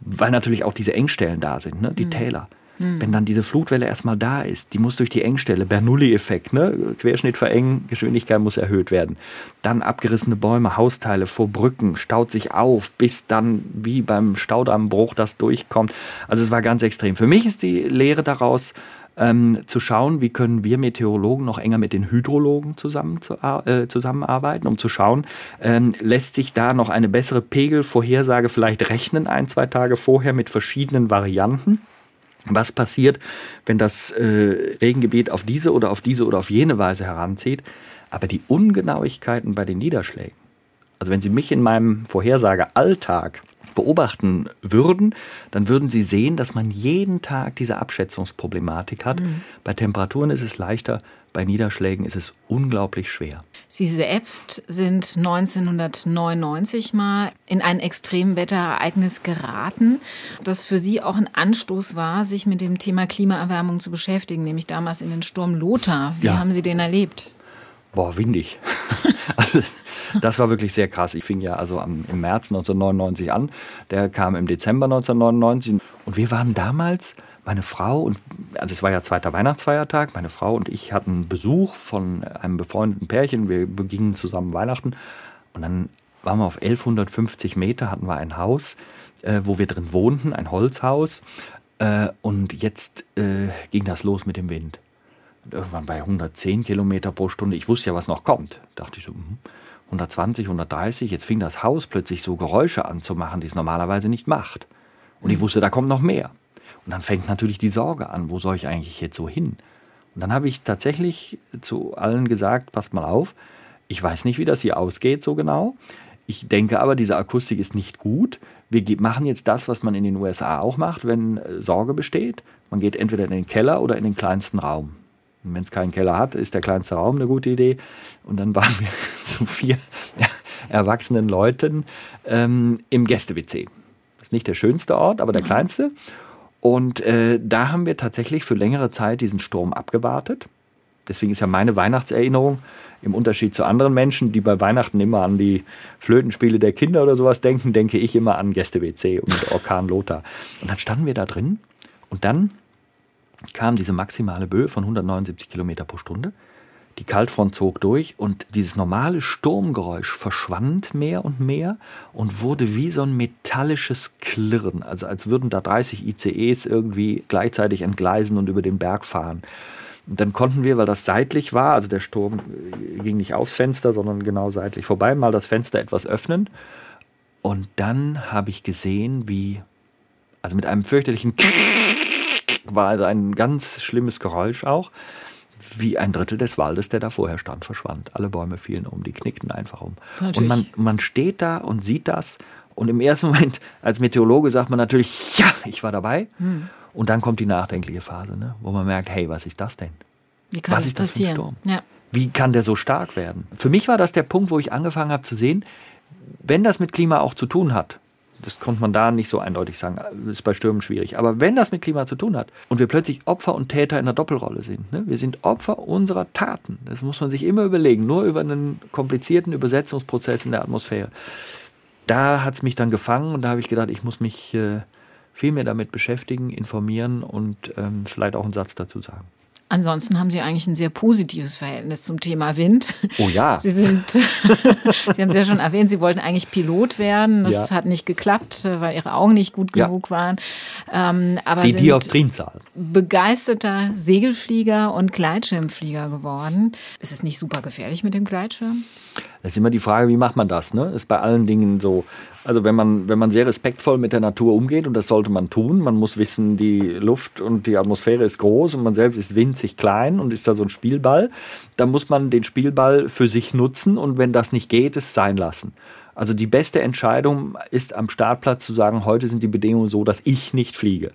weil natürlich auch diese Engstellen da sind, ne, die mhm. Täler. Hm. Wenn dann diese Flutwelle erstmal da ist, die muss durch die Engstelle, Bernoulli-Effekt, ne? Querschnitt verengen, Geschwindigkeit muss erhöht werden. Dann abgerissene Bäume, Hausteile vor Brücken, staut sich auf, bis dann wie beim Staudammbruch das durchkommt. Also es war ganz extrem. Für mich ist die Lehre daraus, ähm, zu schauen, wie können wir Meteorologen noch enger mit den Hydrologen zusammen zu, äh, zusammenarbeiten, um zu schauen, ähm, lässt sich da noch eine bessere Pegelvorhersage vielleicht rechnen, ein, zwei Tage vorher mit verschiedenen Varianten was passiert, wenn das äh, Regengebiet auf diese oder auf diese oder auf jene Weise heranzieht. Aber die Ungenauigkeiten bei den Niederschlägen, also wenn Sie mich in meinem Vorhersagealltag beobachten würden, dann würden Sie sehen, dass man jeden Tag diese Abschätzungsproblematik hat. Mhm. Bei Temperaturen ist es leichter, bei Niederschlägen ist es unglaublich schwer. Sie selbst sind 1999 mal in ein Extremwetterereignis geraten, das für Sie auch ein Anstoß war, sich mit dem Thema Klimaerwärmung zu beschäftigen, nämlich damals in den Sturm Lothar. Wie ja. haben Sie den erlebt? Boah, windig. also, das war wirklich sehr krass. Ich fing ja also am, im März 1999 an. Der kam im Dezember 1999. Und wir waren damals, meine Frau und, also es war ja zweiter Weihnachtsfeiertag, meine Frau und ich hatten Besuch von einem befreundeten Pärchen. Wir begingen zusammen Weihnachten. Und dann waren wir auf 1150 Meter, hatten wir ein Haus, äh, wo wir drin wohnten, ein Holzhaus. Äh, und jetzt äh, ging das los mit dem Wind. Und irgendwann bei 110 Kilometer pro Stunde. Ich wusste ja, was noch kommt. Dachte ich so, 120, hm, 130. Jetzt fing das Haus plötzlich so Geräusche an zu machen, die es normalerweise nicht macht. Und ich mhm. wusste, da kommt noch mehr. Und dann fängt natürlich die Sorge an, wo soll ich eigentlich jetzt so hin? Und dann habe ich tatsächlich zu allen gesagt, passt mal auf, ich weiß nicht, wie das hier ausgeht so genau. Ich denke aber, diese Akustik ist nicht gut. Wir machen jetzt das, was man in den USA auch macht, wenn äh, Sorge besteht. Man geht entweder in den Keller oder in den kleinsten Raum. Wenn es keinen Keller hat, ist der kleinste Raum eine gute Idee. Und dann waren wir zu vier erwachsenen Leuten ähm, im Gäste-WC. Das ist nicht der schönste Ort, aber der mhm. kleinste. Und äh, da haben wir tatsächlich für längere Zeit diesen Sturm abgewartet. Deswegen ist ja meine Weihnachtserinnerung im Unterschied zu anderen Menschen, die bei Weihnachten immer an die Flötenspiele der Kinder oder sowas denken, denke ich immer an Gäste-WC und Orkan Lothar. Und dann standen wir da drin und dann kam diese maximale Böe von 179 Kilometer pro Stunde. Die Kaltfront zog durch und dieses normale Sturmgeräusch verschwand mehr und mehr und wurde wie so ein metallisches Klirren, also als würden da 30 ICEs irgendwie gleichzeitig entgleisen und über den Berg fahren. Und dann konnten wir, weil das seitlich war, also der Sturm ging nicht aufs Fenster, sondern genau seitlich vorbei, mal das Fenster etwas öffnen. Und dann habe ich gesehen, wie, also mit einem fürchterlichen war also ein ganz schlimmes Geräusch auch, wie ein Drittel des Waldes, der da vorher stand, verschwand. Alle Bäume fielen um, die knickten einfach um. Natürlich. Und man, man steht da und sieht das. Und im ersten Moment, als Meteorologe, sagt man natürlich, ja, ich war dabei. Hm. Und dann kommt die nachdenkliche Phase, ne? wo man merkt, hey, was ist das denn? Wie kann was das ist das passieren? Sturm? Ja. Wie kann der so stark werden? Für mich war das der Punkt, wo ich angefangen habe zu sehen, wenn das mit Klima auch zu tun hat, das konnte man da nicht so eindeutig sagen, ist bei Stürmen schwierig, aber wenn das mit Klima zu tun hat und wir plötzlich Opfer und Täter in der Doppelrolle sind, ne? wir sind Opfer unserer Taten, das muss man sich immer überlegen, nur über einen komplizierten Übersetzungsprozess in der Atmosphäre. Da hat es mich dann gefangen und da habe ich gedacht, ich muss mich äh, viel mehr damit beschäftigen, informieren und ähm, vielleicht auch einen Satz dazu sagen. Ansonsten haben Sie eigentlich ein sehr positives Verhältnis zum Thema Wind. Oh ja. Sie sind, Sie haben es ja schon erwähnt, Sie wollten eigentlich Pilot werden. Das ja. hat nicht geklappt, weil Ihre Augen nicht gut genug ja. waren. Ähm, aber Die Dioptrienzahl. Begeisterter Segelflieger und Gleitschirmflieger geworden. Ist es nicht super gefährlich mit dem Gleitschirm? Das ist immer die Frage, wie macht man das? Ne? Ist bei allen Dingen so. Also wenn man, wenn man sehr respektvoll mit der Natur umgeht, und das sollte man tun, man muss wissen, die Luft und die Atmosphäre ist groß und man selbst ist winzig klein und ist da so ein Spielball, dann muss man den Spielball für sich nutzen und wenn das nicht geht, es sein lassen. Also die beste Entscheidung ist am Startplatz zu sagen, heute sind die Bedingungen so, dass ich nicht fliege.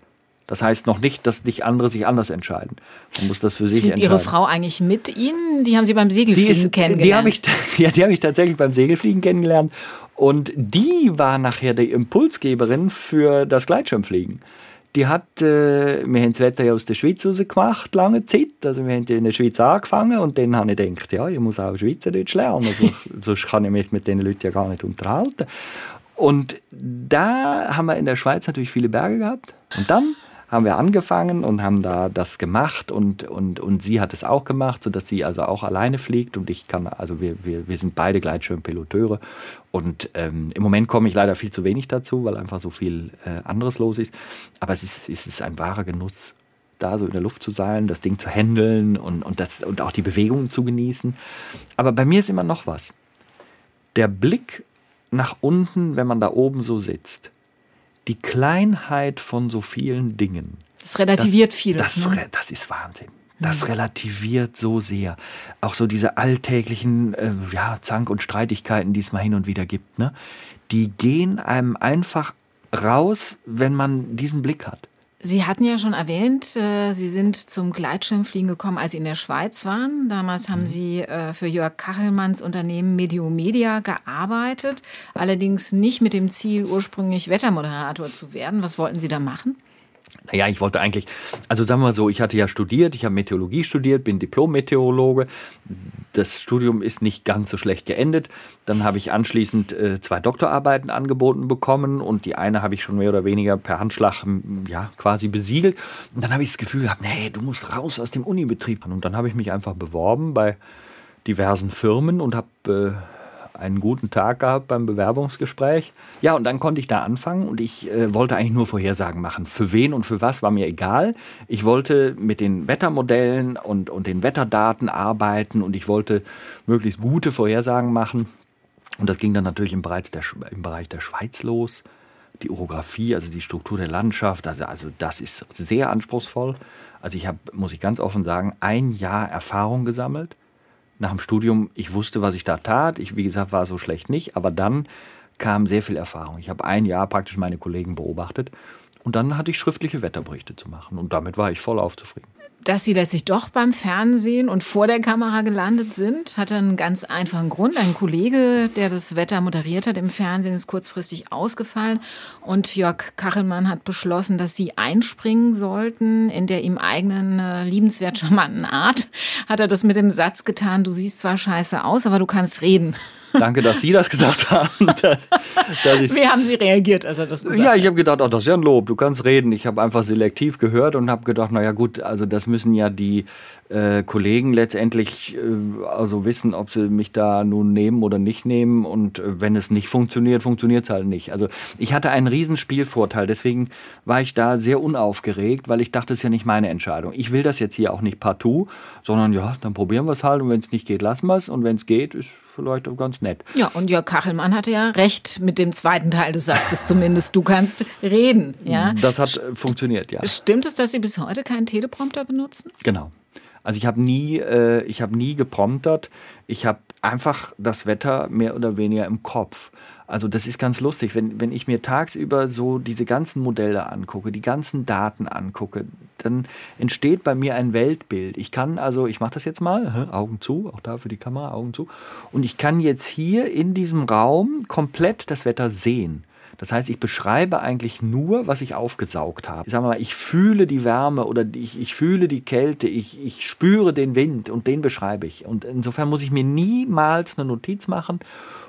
Das heißt noch nicht, dass nicht andere sich anders entscheiden. Man muss das für sich Fliegt entscheiden. Ihre Frau eigentlich mit Ihnen? Die haben Sie beim Segelfliegen ist, kennengelernt. Die habe ich, ja, die habe ich tatsächlich beim Segelfliegen kennengelernt. Und die war nachher die Impulsgeberin für das Gleitschirmfliegen. Die hat, äh, wir haben das Wetter ja aus der Schweiz raus gemacht, lange Zeit. Also wir haben in der Schweiz angefangen und dann habe ich gedacht, ja, ich muss auch Schweizerdeutsch lernen, also, sonst kann ich mich mit den Leuten ja gar nicht unterhalten. Und da haben wir in der Schweiz natürlich viele Berge gehabt. Und dann haben wir angefangen und haben da das gemacht und, und, und sie hat es auch gemacht, sodass sie also auch alleine fliegt und ich kann, also wir, wir, wir sind beide Gleitschirmpiloteure und ähm, im Moment komme ich leider viel zu wenig dazu, weil einfach so viel äh, anderes los ist. Aber es ist, es ist ein wahrer Genuss, da so in der Luft zu sein, das Ding zu handeln und, und, das, und auch die Bewegungen zu genießen. Aber bei mir ist immer noch was. Der Blick nach unten, wenn man da oben so sitzt die Kleinheit von so vielen Dingen. Das relativiert vieles. Das, ne? das ist Wahnsinn. Das relativiert so sehr. Auch so diese alltäglichen äh, ja, Zank- und Streitigkeiten, die es mal hin und wieder gibt, ne? die gehen einem einfach raus, wenn man diesen Blick hat. Sie hatten ja schon erwähnt, äh, Sie sind zum Gleitschirmfliegen gekommen, als Sie in der Schweiz waren. Damals haben mhm. Sie äh, für Jörg Kachelmanns Unternehmen Medio Media gearbeitet, allerdings nicht mit dem Ziel, ursprünglich Wettermoderator zu werden. Was wollten Sie da machen? Naja, ich wollte eigentlich, also sagen wir mal so, ich hatte ja studiert, ich habe Meteorologie studiert, bin Diplom-Meteorologe. Das Studium ist nicht ganz so schlecht geendet. Dann habe ich anschließend äh, zwei Doktorarbeiten angeboten bekommen und die eine habe ich schon mehr oder weniger per Handschlag ja, quasi besiegelt. Und dann habe ich das Gefühl gehabt, nee, du musst raus aus dem Unibetrieb. Und dann habe ich mich einfach beworben bei diversen Firmen und habe äh, einen guten Tag gehabt beim Bewerbungsgespräch. Ja, und dann konnte ich da anfangen und ich äh, wollte eigentlich nur Vorhersagen machen. Für wen und für was war mir egal. Ich wollte mit den Wettermodellen und, und den Wetterdaten arbeiten und ich wollte möglichst gute Vorhersagen machen. Und das ging dann natürlich im Bereich der, im Bereich der Schweiz los. Die Orographie, also die Struktur der Landschaft, also, also das ist sehr anspruchsvoll. Also ich habe, muss ich ganz offen sagen, ein Jahr Erfahrung gesammelt nach dem Studium, ich wusste, was ich da tat. Ich, wie gesagt, war so schlecht nicht. Aber dann kam sehr viel Erfahrung. Ich habe ein Jahr praktisch meine Kollegen beobachtet. Und dann hatte ich schriftliche Wetterberichte zu machen. Und damit war ich voll aufzufrieden dass sie letztlich doch beim Fernsehen und vor der Kamera gelandet sind, hatte einen ganz einfachen Grund. Ein Kollege, der das Wetter moderiert hat im Fernsehen, ist kurzfristig ausgefallen und Jörg Kachelmann hat beschlossen, dass sie einspringen sollten. In der ihm eigenen äh, liebenswert charmanten Art hat er das mit dem Satz getan, du siehst zwar scheiße aus, aber du kannst reden. Danke, dass Sie das gesagt haben. Dass, dass Wie haben Sie reagiert, als er das gesagt hat? Ja, ich habe gedacht, oh, das ist ja ein Lob, du kannst reden. Ich habe einfach selektiv gehört und habe gedacht, naja gut, also das müssen ja die äh, Kollegen letztendlich äh, also wissen, ob sie mich da nun nehmen oder nicht nehmen. Und äh, wenn es nicht funktioniert, funktioniert es halt nicht. Also ich hatte einen riesen Spielvorteil, deswegen war ich da sehr unaufgeregt, weil ich dachte, es ist ja nicht meine Entscheidung. Ich will das jetzt hier auch nicht partout, sondern ja, dann probieren wir es halt und wenn es nicht geht, lassen wir es und wenn es geht, ist vielleicht auch ganz nett. Ja, und Jörg Kachelmann hatte ja recht mit dem zweiten Teil des Satzes zumindest. Du kannst reden, ja. Das hat äh, funktioniert, ja. Stimmt es, dass Sie bis heute keinen Teleprompter benutzen? Genau. Also ich habe nie, äh, ich habe nie gepromptert. Ich habe einfach das Wetter mehr oder weniger im Kopf. Also das ist ganz lustig, wenn, wenn ich mir tagsüber so diese ganzen Modelle angucke, die ganzen Daten angucke, dann entsteht bei mir ein Weltbild. Ich kann also, ich mache das jetzt mal, Augen zu, auch da für die Kamera, Augen zu, und ich kann jetzt hier in diesem Raum komplett das Wetter sehen. Das heißt, ich beschreibe eigentlich nur, was ich aufgesaugt habe. Ich sage mal, ich fühle die Wärme oder ich, ich fühle die Kälte, ich, ich spüre den Wind und den beschreibe ich. Und insofern muss ich mir niemals eine Notiz machen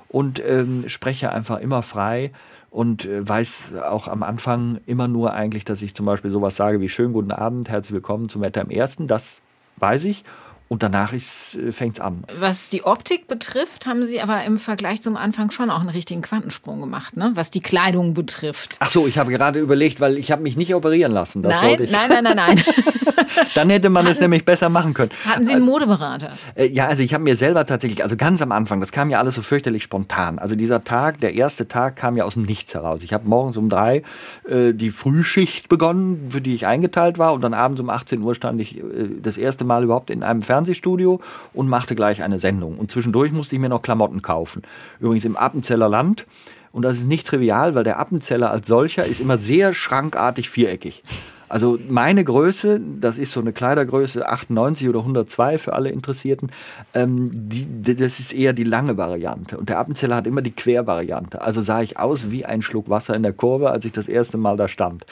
und ähm, spreche einfach immer frei und äh, weiß auch am Anfang immer nur eigentlich, dass ich zum Beispiel sowas sage wie schönen guten Abend, herzlich willkommen zum Wetter im Ersten. Das weiß ich und danach äh, fängt es an. Was die Optik betrifft, haben Sie aber im Vergleich zum Anfang schon auch einen richtigen Quantensprung gemacht, ne? was die Kleidung betrifft. Ach so, ich habe gerade überlegt, weil ich habe mich nicht operieren lassen. Das nein, nein, nein, nein, nein. Dann hätte man hatten, es nämlich besser machen können. Hatten Sie einen also, Modeberater? Äh, ja, also ich habe mir selber tatsächlich, also ganz am Anfang, das kam ja alles so fürchterlich spontan. Also dieser Tag, der erste Tag kam ja aus dem Nichts heraus. Ich habe morgens um drei äh, die Frühschicht begonnen, für die ich eingeteilt war und dann abends um 18 Uhr stand ich äh, das erste Mal überhaupt in einem Fernsehen Fernsehstudio und machte gleich eine Sendung. Und zwischendurch musste ich mir noch Klamotten kaufen. Übrigens im Appenzeller Land. Und das ist nicht trivial, weil der Appenzeller als solcher ist immer sehr schrankartig viereckig. Also meine Größe, das ist so eine Kleidergröße 98 oder 102 für alle Interessierten, ähm, die, das ist eher die lange Variante. Und der Appenzeller hat immer die Quervariante. Also sah ich aus wie ein Schluck Wasser in der Kurve, als ich das erste Mal da stand.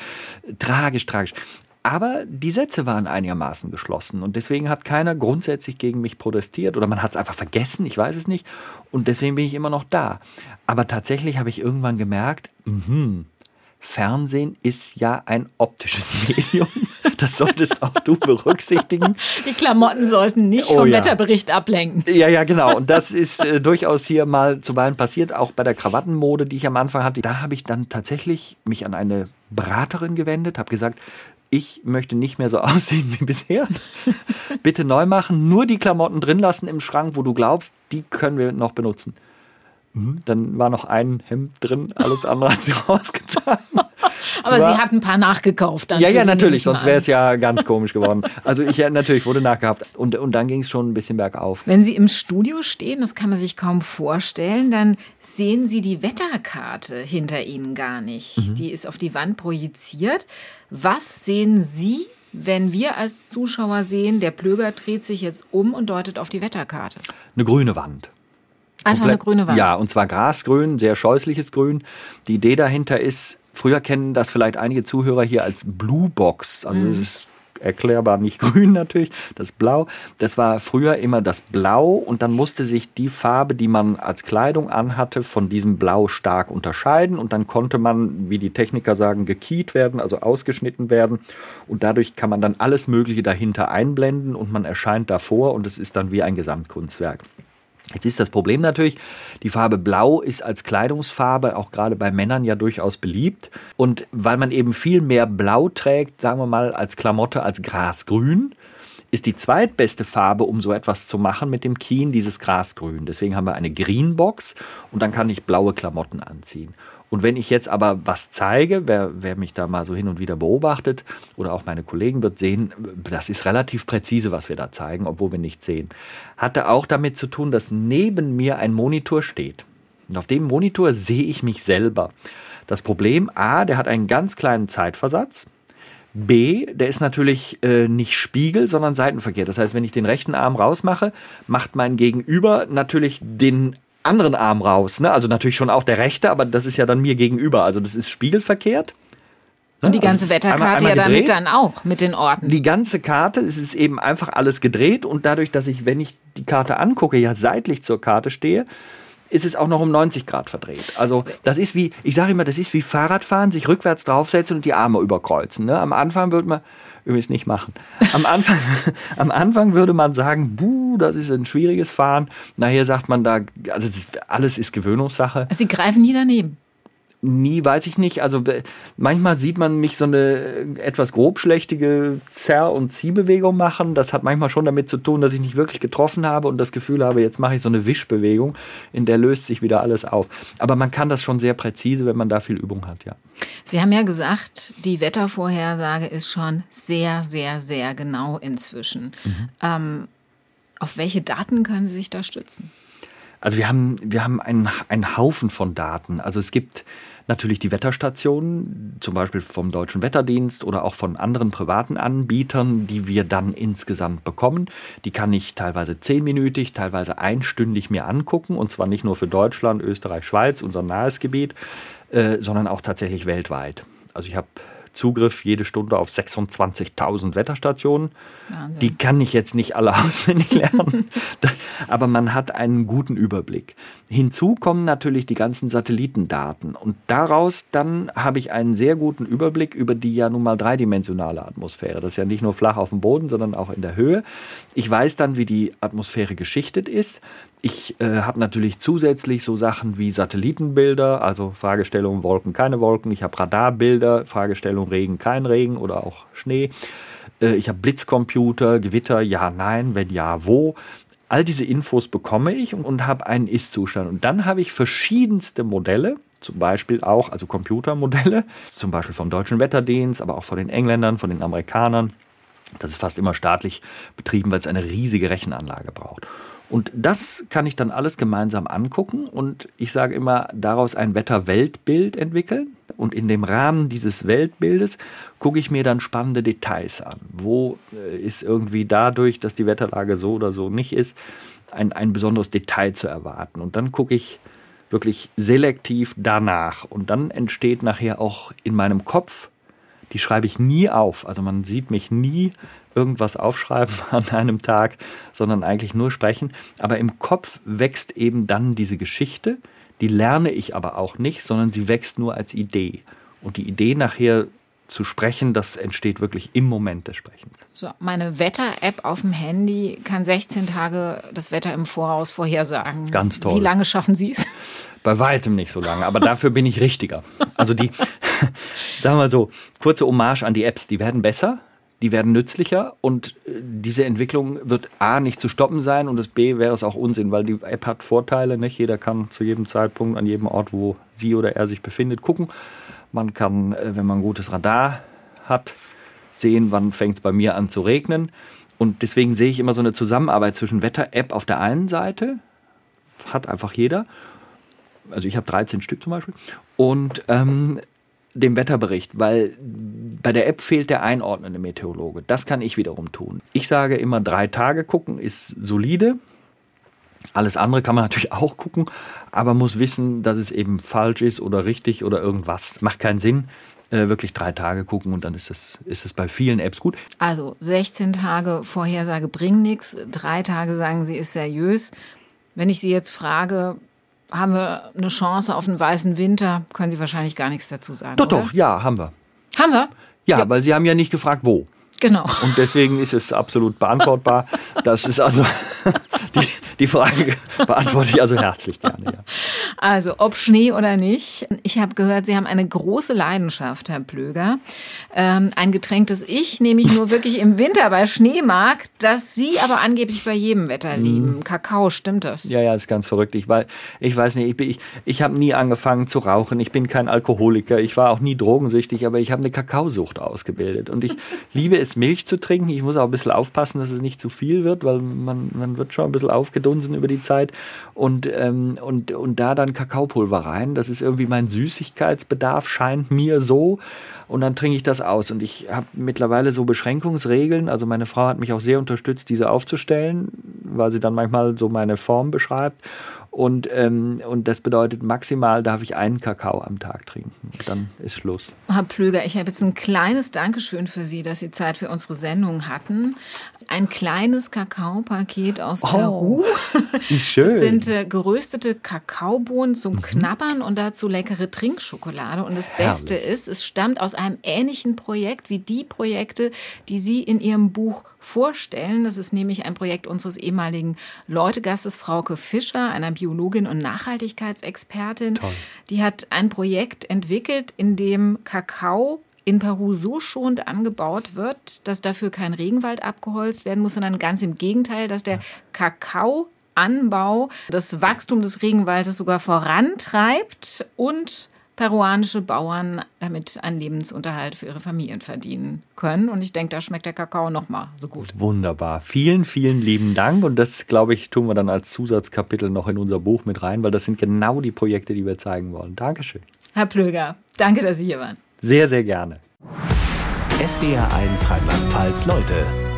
Tragisch, tragisch. Aber die Sätze waren einigermaßen geschlossen und deswegen hat keiner grundsätzlich gegen mich protestiert oder man hat es einfach vergessen, ich weiß es nicht. Und deswegen bin ich immer noch da. Aber tatsächlich habe ich irgendwann gemerkt, mh, Fernsehen ist ja ein optisches Medium. Das solltest auch du berücksichtigen. Die Klamotten sollten nicht oh, vom ja. Wetterbericht ablenken. Ja, ja, genau. Und das ist äh, durchaus hier mal zuweilen passiert, auch bei der Krawattenmode, die ich am Anfang hatte. Da habe ich dann tatsächlich mich an eine Beraterin gewendet, habe gesagt, ich möchte nicht mehr so aussehen wie bisher. Bitte neu machen, nur die Klamotten drin lassen im Schrank, wo du glaubst, die können wir noch benutzen. Mhm, dann war noch ein Hemd drin, alles andere hat sie rausgetan. Aber war, sie hat ein paar nachgekauft. ja, ja, natürlich, sonst wäre es ja ganz komisch geworden. Also ich natürlich wurde nachgekauft und, und dann ging es schon ein bisschen bergauf. Wenn Sie im Studio stehen, das kann man sich kaum vorstellen, dann sehen Sie die Wetterkarte hinter Ihnen gar nicht. Mhm. Die ist auf die Wand projiziert. Was sehen Sie wenn wir als Zuschauer sehen, der Plöger dreht sich jetzt um und deutet auf die Wetterkarte? Eine grüne Wand. Einfach eine grüne Wand. Ja, und zwar grasgrün, sehr scheußliches Grün. Die Idee dahinter ist, früher kennen das vielleicht einige Zuhörer hier als Blue Box. Also mhm. es ist erklärbar nicht grün natürlich, das Blau. Das war früher immer das Blau und dann musste sich die Farbe, die man als Kleidung anhatte, von diesem Blau stark unterscheiden und dann konnte man, wie die Techniker sagen, gekiet werden, also ausgeschnitten werden und dadurch kann man dann alles Mögliche dahinter einblenden und man erscheint davor und es ist dann wie ein Gesamtkunstwerk. Jetzt ist das Problem natürlich, die Farbe Blau ist als Kleidungsfarbe auch gerade bei Männern ja durchaus beliebt. Und weil man eben viel mehr Blau trägt, sagen wir mal, als Klamotte als Grasgrün, ist die zweitbeste Farbe, um so etwas zu machen mit dem Kien, dieses Grasgrün. Deswegen haben wir eine Greenbox und dann kann ich blaue Klamotten anziehen. Und wenn ich jetzt aber was zeige, wer, wer mich da mal so hin und wieder beobachtet oder auch meine Kollegen wird sehen, das ist relativ präzise, was wir da zeigen, obwohl wir nichts sehen. Hatte auch damit zu tun, dass neben mir ein Monitor steht. Und auf dem Monitor sehe ich mich selber. Das Problem, a, der hat einen ganz kleinen Zeitversatz. B, der ist natürlich äh, nicht Spiegel, sondern seitenverkehrt. Das heißt, wenn ich den rechten Arm rausmache, macht mein Gegenüber natürlich den anderen Arm raus. Ne? Also natürlich schon auch der rechte, aber das ist ja dann mir gegenüber. Also das ist spiegelverkehrt. Ne? Und die ganze also Wetterkarte einmal, einmal ja damit dann auch mit den Orten. Die ganze Karte, es ist eben einfach alles gedreht und dadurch, dass ich, wenn ich die Karte angucke, ja seitlich zur Karte stehe, ist es auch noch um 90 Grad verdreht. Also das ist wie, ich sage immer, das ist wie Fahrradfahren, sich rückwärts draufsetzen und die Arme überkreuzen. Ne? Am Anfang würde man, übrigens nicht machen. Am Anfang, am Anfang würde man sagen, buh, das ist ein schwieriges Fahren. Nachher sagt man da, also alles ist Gewöhnungssache. Sie greifen nie daneben. Nie, weiß ich nicht. Also manchmal sieht man mich so eine etwas grobschlächtige Zerr- und Ziehbewegung machen. Das hat manchmal schon damit zu tun, dass ich nicht wirklich getroffen habe und das Gefühl habe, jetzt mache ich so eine Wischbewegung, in der löst sich wieder alles auf. Aber man kann das schon sehr präzise, wenn man da viel Übung hat, ja. Sie haben ja gesagt, die Wettervorhersage ist schon sehr, sehr, sehr genau inzwischen. Mhm. Ähm, auf welche Daten können Sie sich da stützen? Also wir haben, wir haben einen, einen Haufen von Daten. Also es gibt natürlich die Wetterstationen, zum Beispiel vom Deutschen Wetterdienst oder auch von anderen privaten Anbietern, die wir dann insgesamt bekommen. Die kann ich teilweise zehnminütig, teilweise einstündig mir angucken. Und zwar nicht nur für Deutschland, Österreich, Schweiz, unser nahes Gebiet, äh, sondern auch tatsächlich weltweit. Also ich habe Zugriff jede Stunde auf 26.000 Wetterstationen. Wahnsinn. Die kann ich jetzt nicht alle auswendig lernen, aber man hat einen guten Überblick. Hinzu kommen natürlich die ganzen Satellitendaten und daraus dann habe ich einen sehr guten Überblick über die ja nun mal dreidimensionale Atmosphäre. Das ist ja nicht nur flach auf dem Boden, sondern auch in der Höhe. Ich weiß dann, wie die Atmosphäre geschichtet ist. Ich äh, habe natürlich zusätzlich so Sachen wie Satellitenbilder, also Fragestellung Wolken, keine Wolken. Ich habe Radarbilder, Fragestellung Regen, kein Regen oder auch Schnee. Äh, ich habe Blitzcomputer, Gewitter, ja, nein, wenn ja, wo. All diese Infos bekomme ich und, und habe einen Ist-Zustand. Und dann habe ich verschiedenste Modelle, zum Beispiel auch, also Computermodelle, zum Beispiel vom Deutschen Wetterdienst, aber auch von den Engländern, von den Amerikanern. Das ist fast immer staatlich betrieben, weil es eine riesige Rechenanlage braucht. Und das kann ich dann alles gemeinsam angucken und ich sage immer, daraus ein Wetterweltbild entwickeln. Und in dem Rahmen dieses Weltbildes gucke ich mir dann spannende Details an. Wo äh, ist irgendwie dadurch, dass die Wetterlage so oder so nicht ist, ein, ein besonderes Detail zu erwarten. Und dann gucke ich wirklich selektiv danach. Und dann entsteht nachher auch in meinem Kopf, die schreibe ich nie auf. Also man sieht mich nie irgendwas aufschreiben an einem Tag, sondern eigentlich nur sprechen. Aber im Kopf wächst eben dann diese Geschichte, die lerne ich aber auch nicht, sondern sie wächst nur als Idee. Und die Idee nachher zu sprechen, das entsteht wirklich im Moment des Sprechens. So, meine Wetter-App auf dem Handy kann 16 Tage das Wetter im Voraus vorhersagen. Ganz toll. Wie lange schaffen Sie es? Bei weitem nicht so lange, aber dafür bin ich richtiger. Also die, sagen wir mal so, kurze Hommage an die Apps, die werden besser, die werden nützlicher und äh, diese Entwicklung wird A nicht zu stoppen sein und das B wäre es auch Unsinn, weil die App hat Vorteile. Nicht? Jeder kann zu jedem Zeitpunkt an jedem Ort, wo sie oder er sich befindet, gucken. Man kann, äh, wenn man ein gutes Radar hat, sehen, wann fängt es bei mir an zu regnen. Und deswegen sehe ich immer so eine Zusammenarbeit zwischen Wetter-App auf der einen Seite, hat einfach jeder. Also ich habe 13 Stück zum Beispiel. Und ähm, dem Wetterbericht, weil bei der App fehlt der einordnende Meteorologe. Das kann ich wiederum tun. Ich sage immer, drei Tage gucken ist solide. Alles andere kann man natürlich auch gucken, aber muss wissen, dass es eben falsch ist oder richtig oder irgendwas. Macht keinen Sinn. Äh, wirklich drei Tage gucken und dann ist es ist das bei vielen Apps gut. Also 16 Tage Vorhersage bringen nichts, drei Tage sagen Sie ist seriös. Wenn ich Sie jetzt frage, haben wir eine Chance auf einen weißen Winter, können Sie wahrscheinlich gar nichts dazu sagen. Doch, oder? doch, ja, haben wir. Haben wir? Ja, ja, aber Sie haben ja nicht gefragt, wo. Genau. Und deswegen ist es absolut beantwortbar. Das ist also die, die Frage beantworte ich also herzlich gerne. Ja. Also, ob Schnee oder nicht. Ich habe gehört, Sie haben eine große Leidenschaft, Herr Plöger. Ähm, ein Getränk, das ich nämlich nur wirklich im Winter bei Schnee mag, das Sie aber angeblich bei jedem Wetter mhm. lieben. Mhm. Kakao, stimmt das? Ja, ja, ist ganz verrückt. Ich, weiß, ich weiß nicht, ich, ich, ich habe nie angefangen zu rauchen. Ich bin kein Alkoholiker. Ich war auch nie drogensüchtig, aber ich habe eine Kakaosucht ausgebildet. Und ich liebe es, Milch zu trinken. Ich muss auch ein bisschen aufpassen, dass es nicht zu viel wird, weil man, man wird schon ein bisschen aufgedunsen über die Zeit. Und, ähm, und, und da dann Kakaopulver rein. Das ist irgendwie mein Süßigkeitsbedarf, scheint mir so. Und dann trinke ich das aus. Und ich habe mittlerweile so Beschränkungsregeln. Also meine Frau hat mich auch sehr unterstützt, diese aufzustellen, weil sie dann manchmal so meine Form beschreibt. Und, ähm, und das bedeutet, maximal darf ich einen Kakao am Tag trinken. Dann ist Schluss. Herr Plöger, ich habe jetzt ein kleines Dankeschön für Sie, dass Sie Zeit für unsere Sendung hatten. Ein kleines Kakaopaket aus oh, Peru. Wie schön. Das sind äh, geröstete Kakaobohnen zum mhm. Knabbern und dazu leckere Trinkschokolade. Und das Herrlich. Beste ist, es stammt aus einem ähnlichen Projekt wie die Projekte, die Sie in Ihrem Buch vorstellen. Das ist nämlich ein Projekt unseres ehemaligen Leutegastes Frauke Fischer, einer Biologin und Nachhaltigkeitsexpertin. Toll. Die hat ein Projekt entwickelt, in dem Kakao in Peru so schonend angebaut wird, dass dafür kein Regenwald abgeholzt werden muss, sondern ganz im Gegenteil, dass der Kakao Anbau das Wachstum des Regenwaldes sogar vorantreibt und peruanische Bauern damit einen Lebensunterhalt für ihre Familien verdienen können. Und ich denke, da schmeckt der Kakao noch mal so gut. Wunderbar. Vielen, vielen lieben Dank. Und das, glaube ich, tun wir dann als Zusatzkapitel noch in unser Buch mit rein, weil das sind genau die Projekte, die wir zeigen wollen. Dankeschön. Herr Plöger, danke, dass Sie hier waren. Sehr, sehr gerne. SWR 1 Rheinland-Pfalz, Leute.